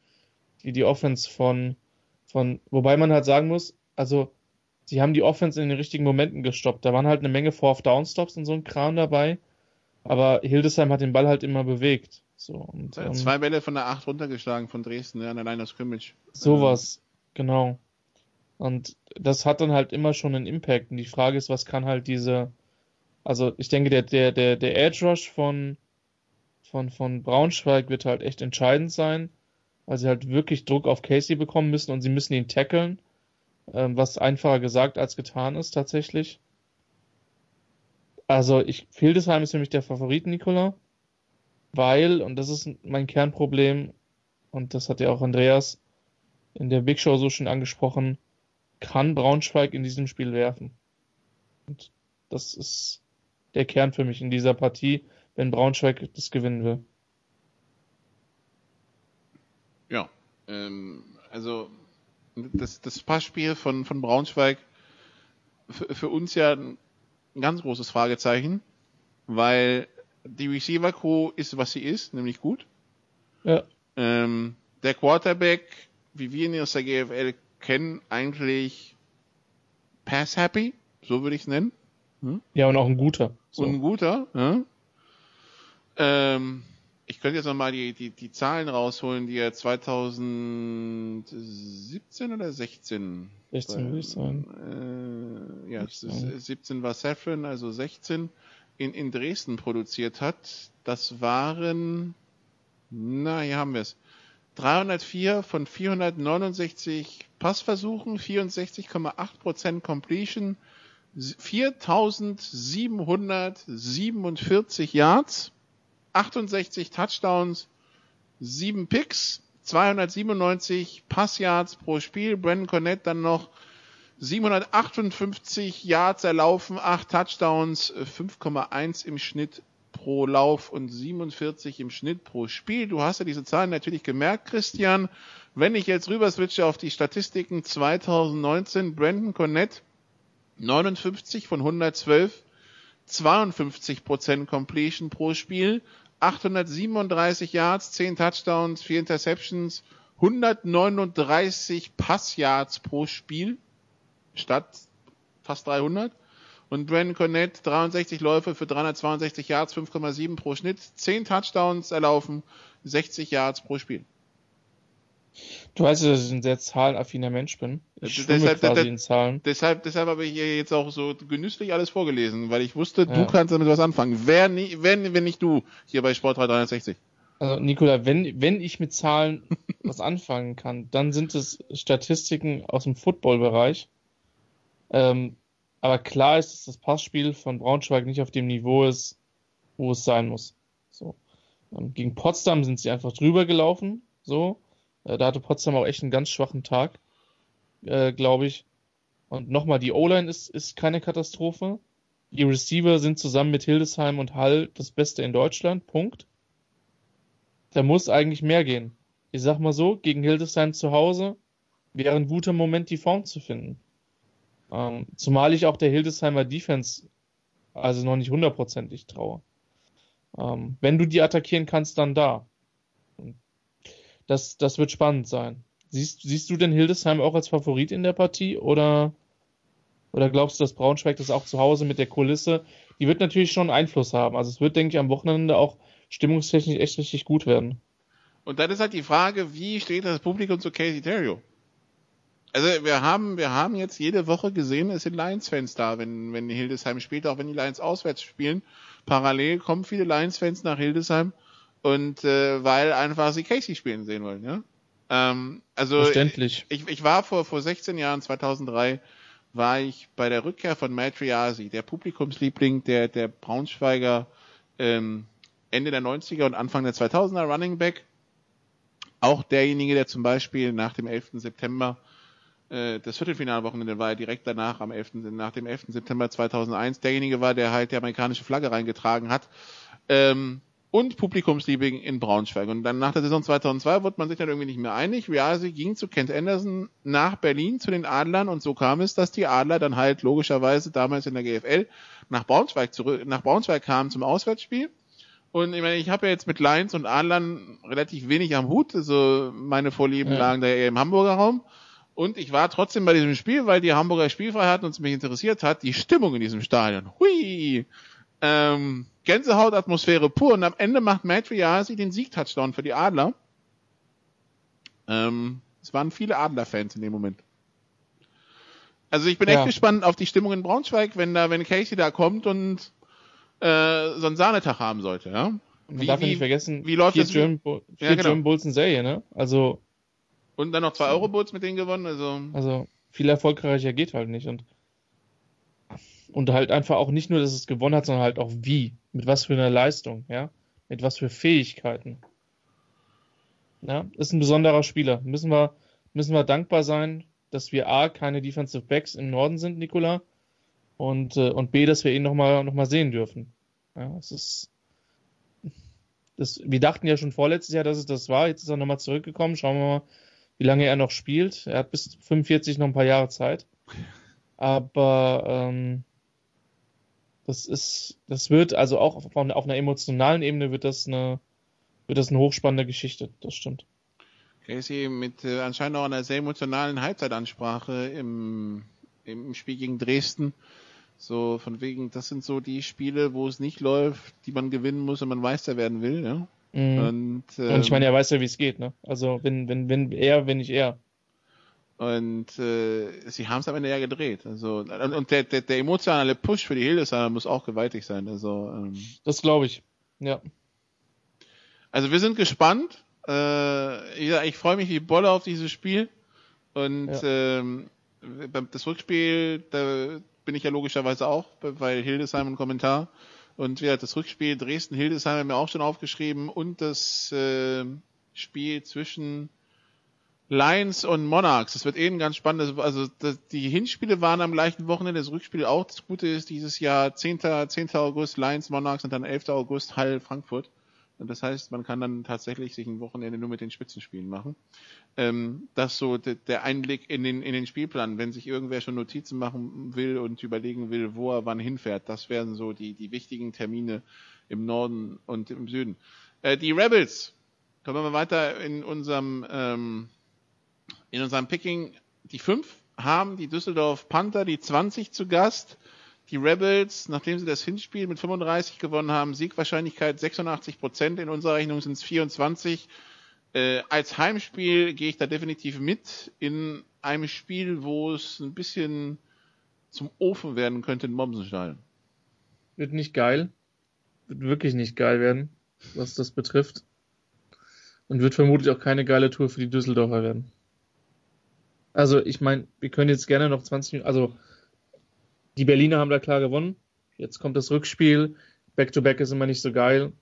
die, die Offense von, von, wobei man halt sagen muss, also, sie haben die Offense in den richtigen Momenten gestoppt. Da waren halt eine Menge Fourth-Down-Stops und so ein Kram dabei. Aber Hildesheim hat den Ball halt immer bewegt. So, und, ähm, Zwei Bälle von der 8 runtergeschlagen von Dresden, ja, an der Line of Scrimmage. Sowas, genau. Und das hat dann halt immer schon einen Impact. Und die Frage ist, was kann halt diese, also ich denke, der, der, der, der Edge Rush von, von, von Braunschweig wird halt echt entscheidend sein, weil sie halt wirklich Druck auf Casey bekommen müssen und sie müssen ihn tackeln, ähm, was einfacher gesagt als getan ist tatsächlich. Also ich, Hildesheim ist für mich der Favorit, Nikola, weil, und das ist mein Kernproblem, und das hat ja auch Andreas in der Big Show so schon angesprochen, kann Braunschweig in diesem Spiel werfen. Und das ist der Kern für mich in dieser Partie, wenn Braunschweig das gewinnen will. Ja, ähm, also das, das Passspiel von, von Braunschweig für, für uns ja ganz großes Fragezeichen, weil die Receiver Crew ist, was sie ist, nämlich gut. Ja. Ähm, der Quarterback, wie wir ihn aus der GFL kennen, eigentlich pass happy, so würde ich es nennen. Hm? Ja, und auch ein guter. So. Und ein guter, ja. Ähm, ich könnte jetzt nochmal die, die, die Zahlen rausholen, die er 2017 oder 16? 16 würde ich sagen. Äh, ja, 17 war Saffron, also 16 in, in Dresden produziert hat. Das waren, na, hier haben wir es. 304 von 469 Passversuchen, 64,8% Completion, 4747 Yards, 68 Touchdowns, 7 Picks, 297 Passyards pro Spiel. Brandon Cornett dann noch 758 Yards erlaufen, 8 Touchdowns, 5,1 im Schnitt pro Lauf und 47 im Schnitt pro Spiel. Du hast ja diese Zahlen natürlich gemerkt, Christian. Wenn ich jetzt rüber switche auf die Statistiken 2019, Brandon Cornett 59 von 112, 52 Prozent Completion pro Spiel, 837 Yards, 10 Touchdowns, 4 Interceptions, 139 Passyards pro Spiel statt fast 300. Und Brandon Cornett 63 Läufe für 362 Yards, 5,7 pro Schnitt, 10 Touchdowns erlaufen, 60 Yards pro Spiel. Du weißt ja, dass ich ein sehr zahlenaffiner Mensch bin. Ich deshalb, quasi in Zahlen. Deshalb, deshalb habe ich hier jetzt auch so genüsslich alles vorgelesen, weil ich wusste, ja. du kannst damit was anfangen. Wer nie, wenn, wenn nicht du, hier bei Sport 360. Also Nikola, wenn, wenn ich mit Zahlen was anfangen kann, dann sind es Statistiken aus dem Football-Bereich. Ähm, aber klar ist, dass das Passspiel von Braunschweig nicht auf dem Niveau ist, wo es sein muss. So. Ähm, gegen Potsdam sind sie einfach drüber gelaufen. So. Äh, da hatte Potsdam auch echt einen ganz schwachen Tag, äh, glaube ich. Und nochmal, die O-Line ist, ist keine Katastrophe. Die Receiver sind zusammen mit Hildesheim und Hall das Beste in Deutschland. Punkt. Da muss eigentlich mehr gehen. Ich sag mal so, gegen Hildesheim zu Hause wäre ein guter Moment, die Form zu finden. Ähm, zumal ich auch der Hildesheimer Defense also noch nicht hundertprozentig traue. Ähm, wenn du die attackieren kannst, dann da. Das, das wird spannend sein. Siehst, siehst du denn Hildesheim auch als Favorit in der Partie oder, oder glaubst du, dass Braunschweig das auch zu Hause mit der Kulisse, die wird natürlich schon Einfluss haben. Also es wird, denke ich, am Wochenende auch stimmungstechnisch echt richtig gut werden. Und dann ist halt die Frage, wie steht das Publikum zu Casey Terrio? Also wir haben, wir haben jetzt jede Woche gesehen, es sind Lions-Fans da, wenn, wenn Hildesheim spielt, auch wenn die Lions auswärts spielen. Parallel kommen viele Lions-Fans nach Hildesheim und äh, weil einfach sie Casey spielen sehen wollen, ja. Ähm, also Verständlich. Ich, ich war vor, vor 16 Jahren, 2003, war ich bei der Rückkehr von Matriasi, der Publikumsliebling der, der Braunschweiger ähm, Ende der 90er und Anfang der 2000er Running Back. Auch derjenige, der zum Beispiel nach dem 11. September äh, das Viertelfinalwochenende war ja direkt danach, am 11., nach dem 11. September 2001, derjenige war, der halt die amerikanische Flagge reingetragen hat. Ähm, und Publikumsliebling in Braunschweig. Und dann nach der Saison 2002 wurde man sich dann irgendwie nicht mehr einig. Riasi ging zu Kent Anderson nach Berlin zu den Adlern und so kam es, dass die Adler dann halt logischerweise damals in der GFL nach Braunschweig zurück, nach Braunschweig kamen zum Auswärtsspiel Und ich meine, ich habe ja jetzt mit Lions und Adlern relativ wenig am Hut. Also meine Vorlieben ja. lagen da eher im Hamburger Raum. Und ich war trotzdem bei diesem Spiel, weil die Hamburger Spielfreiheit uns mich interessiert hat, die Stimmung in diesem Stadion. Hui! Ähm, Gänsehaut-Atmosphäre pur. Und am Ende macht Matt Riasi den Sieg-Touchdown für die Adler. Ähm, es waren viele Adler-Fans in dem Moment. Also ich bin ja. echt gespannt auf die Stimmung in Braunschweig, wenn da, wenn Casey da kommt und äh, so einen Sahnetag haben sollte, ja. Man wie, darf ja nicht vergessen, wie läuft vier das? German, vier ja, genau. German Bulls in Serie, ne? Also. Und dann noch zwei Euro Bulls mit denen gewonnen, also. Also, viel erfolgreicher geht halt nicht und, und halt einfach auch nicht nur, dass es gewonnen hat, sondern halt auch wie. Mit was für einer Leistung, ja? Mit was für Fähigkeiten. Ja, ist ein besonderer Spieler. Müssen wir, müssen wir dankbar sein, dass wir A, keine Defensive Backs im Norden sind, Nikola, und, äh, und B, dass wir ihn nochmal noch mal sehen dürfen. Ja, es ist. Das, wir dachten ja schon vorletztes Jahr, dass es das war. Jetzt ist er nochmal zurückgekommen. Schauen wir mal, wie lange er noch spielt. Er hat bis 45 noch ein paar Jahre Zeit. Aber ähm, das ist, das wird also auch auf, auf einer emotionalen Ebene wird das eine, wird das eine hochspannende Geschichte. Das stimmt. Casey mit äh, anscheinend auch einer sehr emotionalen Halbzeitansprache im, im Spiel gegen Dresden so von wegen, das sind so die Spiele, wo es nicht läuft, die man gewinnen muss und man Meister werden will, ja. Mhm. Und, ähm, und ich meine, er weiß ja, wie es geht, ne? Also wenn, wenn, wenn er, wenn nicht er. Und äh, sie haben es am Ende ja gedreht. Also und, und der, der, der emotionale Push für die Hildesheimer muss auch gewaltig sein. Also ähm, das glaube ich. Ja. Also wir sind gespannt. Äh, ich, ich freue mich wie Bolle auf dieses Spiel. Und ja. ähm, das Rückspiel, da, bin ich ja logischerweise auch, weil Hildesheim ein Kommentar. Und wie das Rückspiel Dresden-Hildesheim haben wir auch schon aufgeschrieben und das äh, Spiel zwischen Lions und Monarchs. Das wird eh ein ganz spannendes, also das, die Hinspiele waren am gleichen Wochenende, das Rückspiel auch. Das Gute ist dieses Jahr 10. 10. August Lions, Monarchs und dann 11. August Hall, Frankfurt. Das heißt, man kann dann tatsächlich sich ein Wochenende nur mit den Spitzenspielen machen. Ähm, das so de, der Einblick in den, in den Spielplan. Wenn sich irgendwer schon Notizen machen will und überlegen will, wo er wann hinfährt, das wären so die, die wichtigen Termine im Norden und im Süden. Äh, die Rebels, kommen wir mal weiter in unserem, ähm, in unserem Picking. Die fünf haben die Düsseldorf Panther, die 20 zu Gast. Die Rebels, nachdem sie das Hinspiel mit 35 gewonnen haben, Siegwahrscheinlichkeit 86 Prozent, in unserer Rechnung sind es 24. Äh, als Heimspiel gehe ich da definitiv mit in einem Spiel, wo es ein bisschen zum Ofen werden könnte in Mommsenstein. Wird nicht geil. Wird wirklich nicht geil werden, was das betrifft. Und wird vermutlich auch keine geile Tour für die Düsseldorfer werden. Also, ich meine, wir können jetzt gerne noch 20 Minuten, also die Berliner haben da klar gewonnen. Jetzt kommt das Rückspiel. Back-to-back -back ist immer nicht so geil.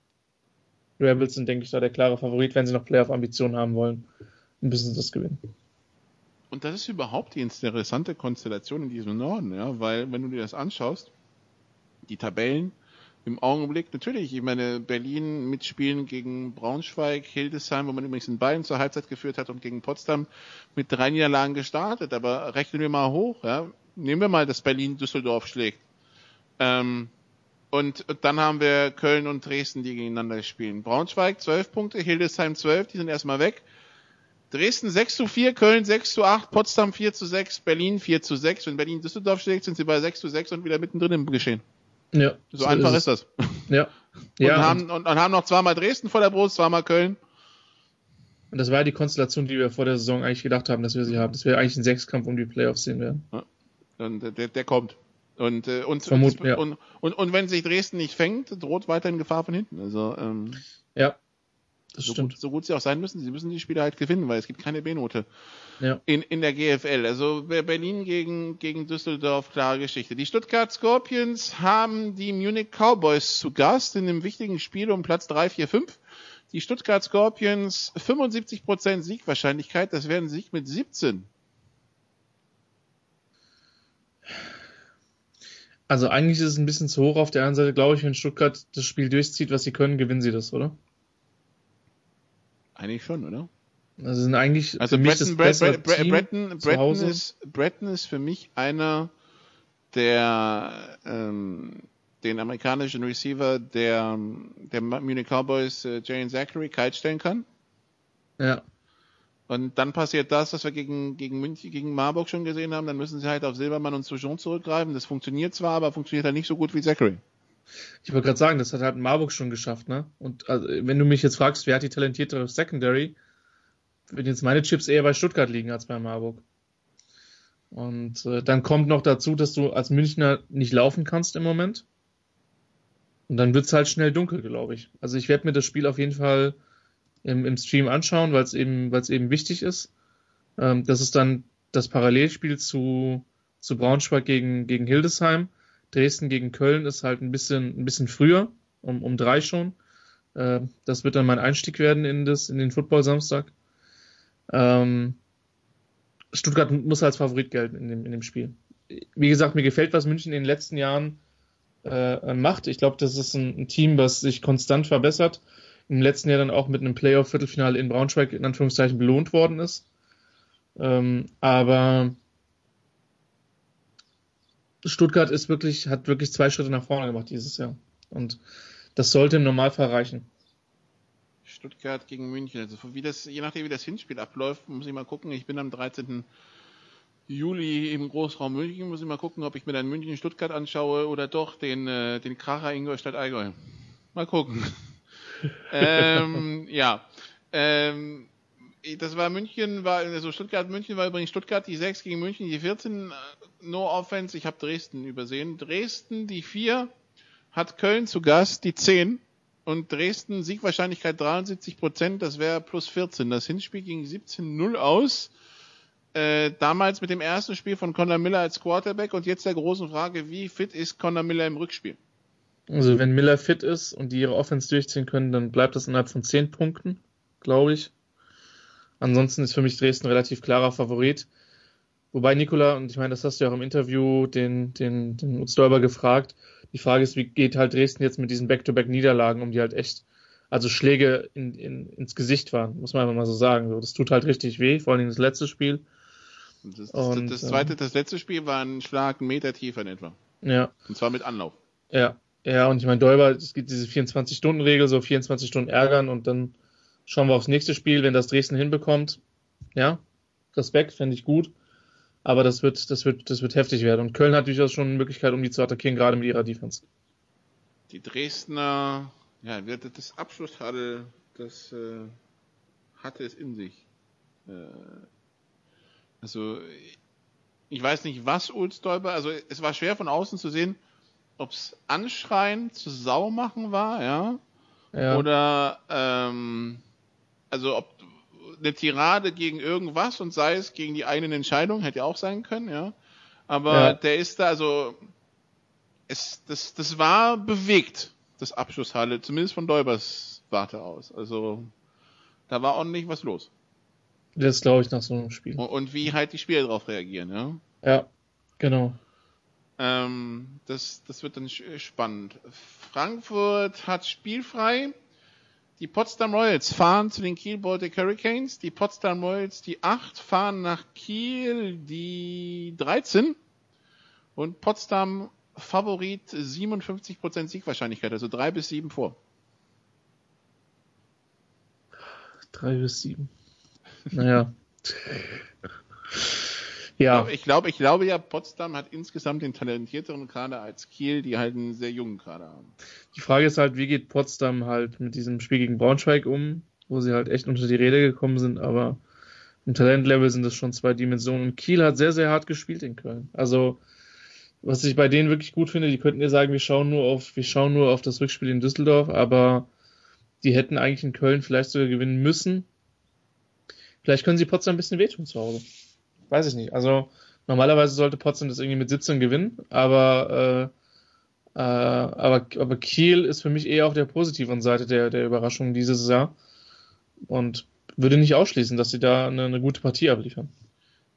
Rebels sind, denke ich, da der klare Favorit. Wenn sie noch Playoff-Ambitionen haben wollen, müssen sie das gewinnen. Und das ist überhaupt die interessante Konstellation in diesem Norden, ja, weil wenn du dir das anschaust, die Tabellen im Augenblick, natürlich, ich meine, Berlin mitspielen gegen Braunschweig, Hildesheim, wo man übrigens in beiden zur Halbzeit geführt hat und gegen Potsdam mit drei Niederlagen gestartet, aber rechnen wir mal hoch, ja, nehmen wir mal, dass Berlin Düsseldorf schlägt. Ähm, und dann haben wir Köln und Dresden, die gegeneinander spielen. Braunschweig 12 Punkte, Hildesheim 12, die sind erstmal weg. Dresden 6 zu 4, Köln 6 zu 8, Potsdam 4 zu 6, Berlin 4 zu 6. Wenn Berlin Düsseldorf schlägt, sind sie bei 6 zu 6 und wieder mittendrin im Geschehen. Ja. So, so einfach ist, ist, das. Ja. und, ja haben, und, und haben noch zweimal Dresden vor der Brust, zweimal Köln. Und das war die Konstellation, die wir vor der Saison eigentlich gedacht haben, dass wir sie haben. Dass wir eigentlich einen Sechskampf um die Playoffs sehen werden. Ja. Und der, der kommt. Und, äh, und, Vermut, und, ja. und, und, und, wenn sich Dresden nicht fängt, droht weiterhin Gefahr von hinten. Also, ähm, ja, das so stimmt. Gut, so gut sie auch sein müssen, sie müssen die Spiele halt gewinnen, weil es gibt keine B-Note ja. in, in der GFL. Also Berlin gegen, gegen Düsseldorf, klare Geschichte. Die Stuttgart Scorpions haben die Munich Cowboys zu Gast in einem wichtigen Spiel um Platz 3, 4, 5. Die Stuttgart Scorpions 75% Siegwahrscheinlichkeit, das wäre ein Sieg mit 17. Also eigentlich ist es ein bisschen zu hoch. Auf der anderen Seite glaube ich, wenn Stuttgart das Spiel durchzieht, was sie können, gewinnen sie das, oder? Eigentlich schon, oder? Also sind eigentlich also Breton, Breton, Breton, Breton, ist, Breton ist für mich einer der ähm, den amerikanischen Receiver der, der Munich Cowboys, äh, Jane Zachary, kalt stellen kann. Ja. Und dann passiert das, was wir gegen, gegen München, gegen Marburg schon gesehen haben. Dann müssen sie halt auf Silbermann und Soujon zurückgreifen. Das funktioniert zwar, aber funktioniert halt nicht so gut wie Zachary. Ich wollte gerade sagen, das hat halt Marburg schon geschafft, ne? Und also, wenn du mich jetzt fragst, wer hat die talentiertere Secondary, würden jetzt meine Chips eher bei Stuttgart liegen als bei Marburg. Und äh, dann kommt noch dazu, dass du als Münchner nicht laufen kannst im Moment. Und dann wird's halt schnell dunkel, glaube ich. Also ich werde mir das Spiel auf jeden Fall im, im Stream anschauen, weil es eben, weil eben wichtig ist. Ähm, das ist dann das Parallelspiel zu, zu Braunschweig gegen, gegen Hildesheim. Dresden gegen Köln ist halt ein bisschen, ein bisschen früher, um, um drei schon. Äh, das wird dann mein Einstieg werden in das, in den Football Samstag. Ähm, Stuttgart muss als Favorit gelten in dem, in dem Spiel. Wie gesagt, mir gefällt, was München in den letzten Jahren äh, macht. Ich glaube, das ist ein, ein, Team, was sich konstant verbessert. Im letzten Jahr dann auch mit einem Playoff-Viertelfinale in Braunschweig in Anführungszeichen belohnt worden ist. Ähm, aber Stuttgart ist wirklich, hat wirklich zwei Schritte nach vorne gemacht dieses Jahr. Und das sollte im Normalfall reichen. Stuttgart gegen München. Also wie das, je nachdem wie das Hinspiel abläuft, muss ich mal gucken. Ich bin am 13. Juli im Großraum München, muss ich mal gucken, ob ich mir dann München Stuttgart anschaue oder doch den, äh, den Kracher Ingolstadt Allgäu. Mal gucken. Ähm, ja. Ähm, das war München, war also Stuttgart, München war übrigens Stuttgart die 6 gegen München, die 14, äh, no offense, ich habe Dresden übersehen. Dresden die 4, hat Köln zu Gast die 10 und Dresden Siegwahrscheinlichkeit 73 Prozent, das wäre plus 14. Das Hinspiel ging 17-0 aus. Äh, damals mit dem ersten Spiel von Conor Miller als Quarterback und jetzt der großen Frage, wie fit ist Conor Miller im Rückspiel? Also wenn Miller fit ist und die ihre Offense durchziehen können, dann bleibt das innerhalb von 10 Punkten, glaube ich. Ansonsten ist für mich Dresden relativ klarer Favorit. Wobei Nikola, und ich meine, das hast du ja auch im Interview den, den, den Utstolber gefragt, die Frage ist, wie geht halt Dresden jetzt mit diesen Back-to-Back-Niederlagen, um die halt echt, also Schläge in, in, ins Gesicht waren, muss man einfach mal so sagen. So, das tut halt richtig weh, vor allem das letzte Spiel. Das, das, und, das zweite, das letzte Spiel war ein Schlag einen Meter tiefer in etwa. Ja. Und zwar mit Anlauf. Ja. Ja, und ich meine, Däuber, es gibt diese 24-Stunden-Regel, so 24 Stunden ärgern und dann schauen wir aufs nächste Spiel, wenn das Dresden hinbekommt. Ja, Respekt, fände ich gut. Aber das wird, das wird, das wird heftig werden. Und Köln hat durchaus schon eine Möglichkeit, um die zu attackieren, gerade mit ihrer Defense. Die Dresdner, ja, das Abschlusshalle, das äh, hatte es in sich. Äh, also, ich weiß nicht, was Ulsdäuber, also es war schwer von außen zu sehen, ob es Anschreien zu Sau machen war, ja, ja. oder ähm, also ob eine Tirade gegen irgendwas und sei es gegen die eigenen Entscheidungen, hätte ja auch sein können, ja. Aber ja. der ist da, also es, das, das war bewegt, das Abschlusshalle, zumindest von Däubers Warte aus. Also da war ordentlich was los. Das glaube ich nach so einem Spiel. Und, und, wie halt die Spieler darauf reagieren, ja. Ja, genau. Ähm, das, das wird dann spannend. Frankfurt hat spielfrei. Die Potsdam Royals fahren zu den Kiel Baltic Hurricanes. Die Potsdam Royals, die 8, fahren nach Kiel, die 13. Und Potsdam Favorit 57% Siegwahrscheinlichkeit, also 3 bis 7 vor. 3 bis 7. Naja. Ja. Ich glaube, ich glaube ja, Potsdam hat insgesamt den talentierteren Kader als Kiel, die halt einen sehr jungen Kader haben. Die Frage ist halt, wie geht Potsdam halt mit diesem Spiel gegen Braunschweig um, wo sie halt echt unter die Räder gekommen sind, aber im Talentlevel sind das schon zwei Dimensionen. Und Kiel hat sehr, sehr hart gespielt in Köln. Also, was ich bei denen wirklich gut finde, die könnten ja sagen, wir schauen nur auf, wir schauen nur auf das Rückspiel in Düsseldorf, aber die hätten eigentlich in Köln vielleicht sogar gewinnen müssen. Vielleicht können sie Potsdam ein bisschen wehtun zu Hause weiß ich nicht. Also normalerweise sollte Potsdam das irgendwie mit 17 gewinnen, aber äh, äh, aber, aber Kiel ist für mich eher auf der positiven Seite der, der Überraschung dieses Jahr und würde nicht ausschließen, dass sie da eine, eine gute Partie abliefern.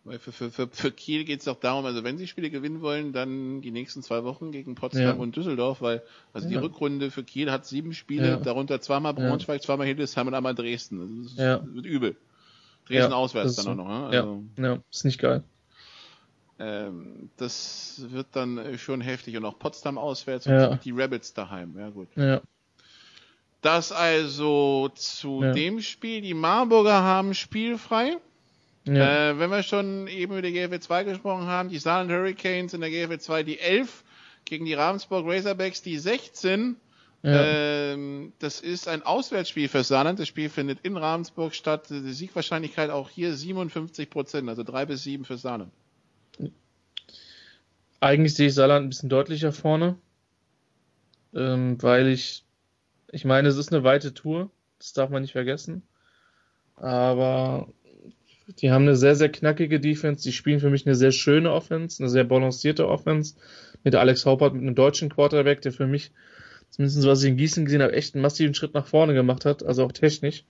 Für, für, für, für Kiel geht es auch darum, also wenn sie Spiele gewinnen wollen, dann die nächsten zwei Wochen gegen Potsdam ja. und Düsseldorf, weil also ja. die Rückrunde für Kiel hat sieben Spiele, ja. darunter zweimal Braunschweig, zweimal Hildesheim und einmal Dresden. Das, ist, wird übel. Dresden ja, auswärts dann auch noch. Ne? Also, ja, ja, ist nicht geil. Ähm, das wird dann schon heftig und auch Potsdam auswärts ja. und die Rabbits daheim. Ja, gut. Ja. Das also zu ja. dem Spiel. Die Marburger haben spielfrei. Ja. Äh, wenn wir schon eben über die GFL 2 gesprochen haben, die Saarland Hurricanes in der GFL 2 die 11 gegen die Ravensburg Razorbacks die 16. Ja. Ähm, das ist ein Auswärtsspiel für Saarland. Das Spiel findet in Ravensburg statt. Die Siegwahrscheinlichkeit auch hier 57 Prozent, also 3 bis 7 für Saarland. Eigentlich sehe ich Saarland ein bisschen deutlicher vorne, ähm, weil ich, ich meine, es ist eine weite Tour, das darf man nicht vergessen. Aber die haben eine sehr, sehr knackige Defense. Die spielen für mich eine sehr schöne Offense, eine sehr balancierte Offense. Mit Alex Haupert, mit einem deutschen Quarterback, der für mich, zumindest was ich in Gießen gesehen habe, echt einen massiven Schritt nach vorne gemacht hat, also auch technisch.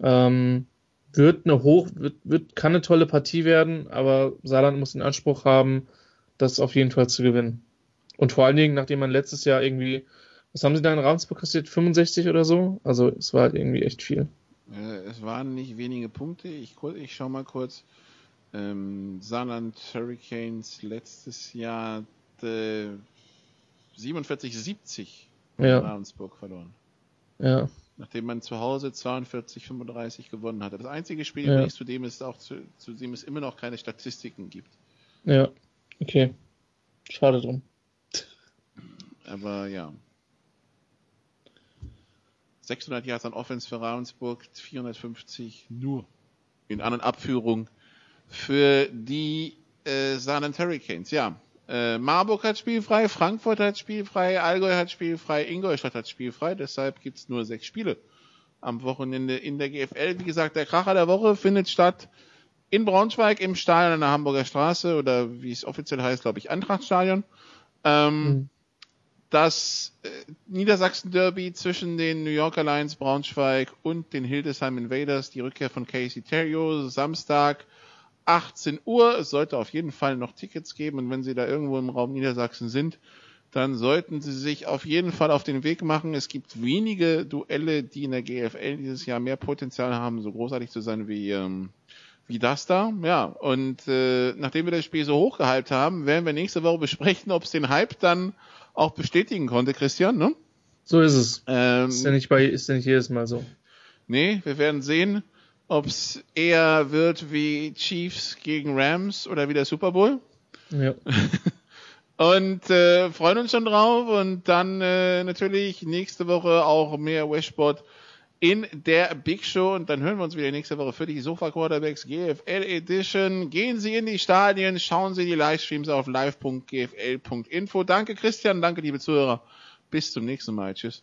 Ähm, wird eine hoch, wird, wird, kann eine tolle Partie werden, aber Saarland muss den Anspruch haben, das auf jeden Fall zu gewinnen. Und vor allen Dingen, nachdem man letztes Jahr irgendwie, was haben sie da in Ravensburg kassiert? 65 oder so? Also es war halt irgendwie echt viel. Äh, es waren nicht wenige Punkte. Ich, ich schau mal kurz. Ähm, Saarland Hurricanes letztes Jahr äh, 47-70 ja. Ravensburg verloren. Ja. Nachdem man zu Hause 42-35 gewonnen hatte. Das einzige Spiel, ja. zu dem es auch zu, zu dem es immer noch keine Statistiken gibt. Ja, okay. Schade drum. Aber ja. 600 Yards an Offense für Ravensburg, 450 nur in anderen Abführung für die äh, Saarland Hurricanes. Ja, äh, Marburg hat spielfrei, Frankfurt hat spielfrei, Allgäu hat spielfrei, Ingolstadt hat spielfrei. Deshalb gibt's nur sechs Spiele am Wochenende in der GFL. Wie gesagt, der Kracher der Woche findet statt in Braunschweig im Stadion an der Hamburger Straße oder wie es offiziell heißt, glaube ich, Eintrachtstadion. Ähm, mhm das äh, Niedersachsen-Derby zwischen den New Yorker Lions Braunschweig und den Hildesheim Invaders, die Rückkehr von Casey Terrio, Samstag 18 Uhr. Es sollte auf jeden Fall noch Tickets geben und wenn Sie da irgendwo im Raum Niedersachsen sind, dann sollten Sie sich auf jeden Fall auf den Weg machen. Es gibt wenige Duelle, die in der GFL dieses Jahr mehr Potenzial haben, so großartig zu sein wie ähm, wie das da. Ja, und äh, nachdem wir das Spiel so hochgehypt haben, werden wir nächste Woche besprechen, ob es den Hype dann auch bestätigen konnte, Christian, ne? So ist es. Ähm, ist ja nicht bei, ist ja nicht jedes Mal so. Nee, wir werden sehen, ob es eher wird wie Chiefs gegen Rams oder wie der Super Bowl. Ja. und äh, freuen uns schon drauf und dann äh, natürlich nächste Woche auch mehr Westport in der Big Show und dann hören wir uns wieder nächste Woche für die Sofa Quarterbacks GFL Edition. Gehen Sie in die Stadien, schauen Sie die Livestreams auf live.gfl.info. Danke Christian, danke liebe Zuhörer. Bis zum nächsten Mal. Tschüss.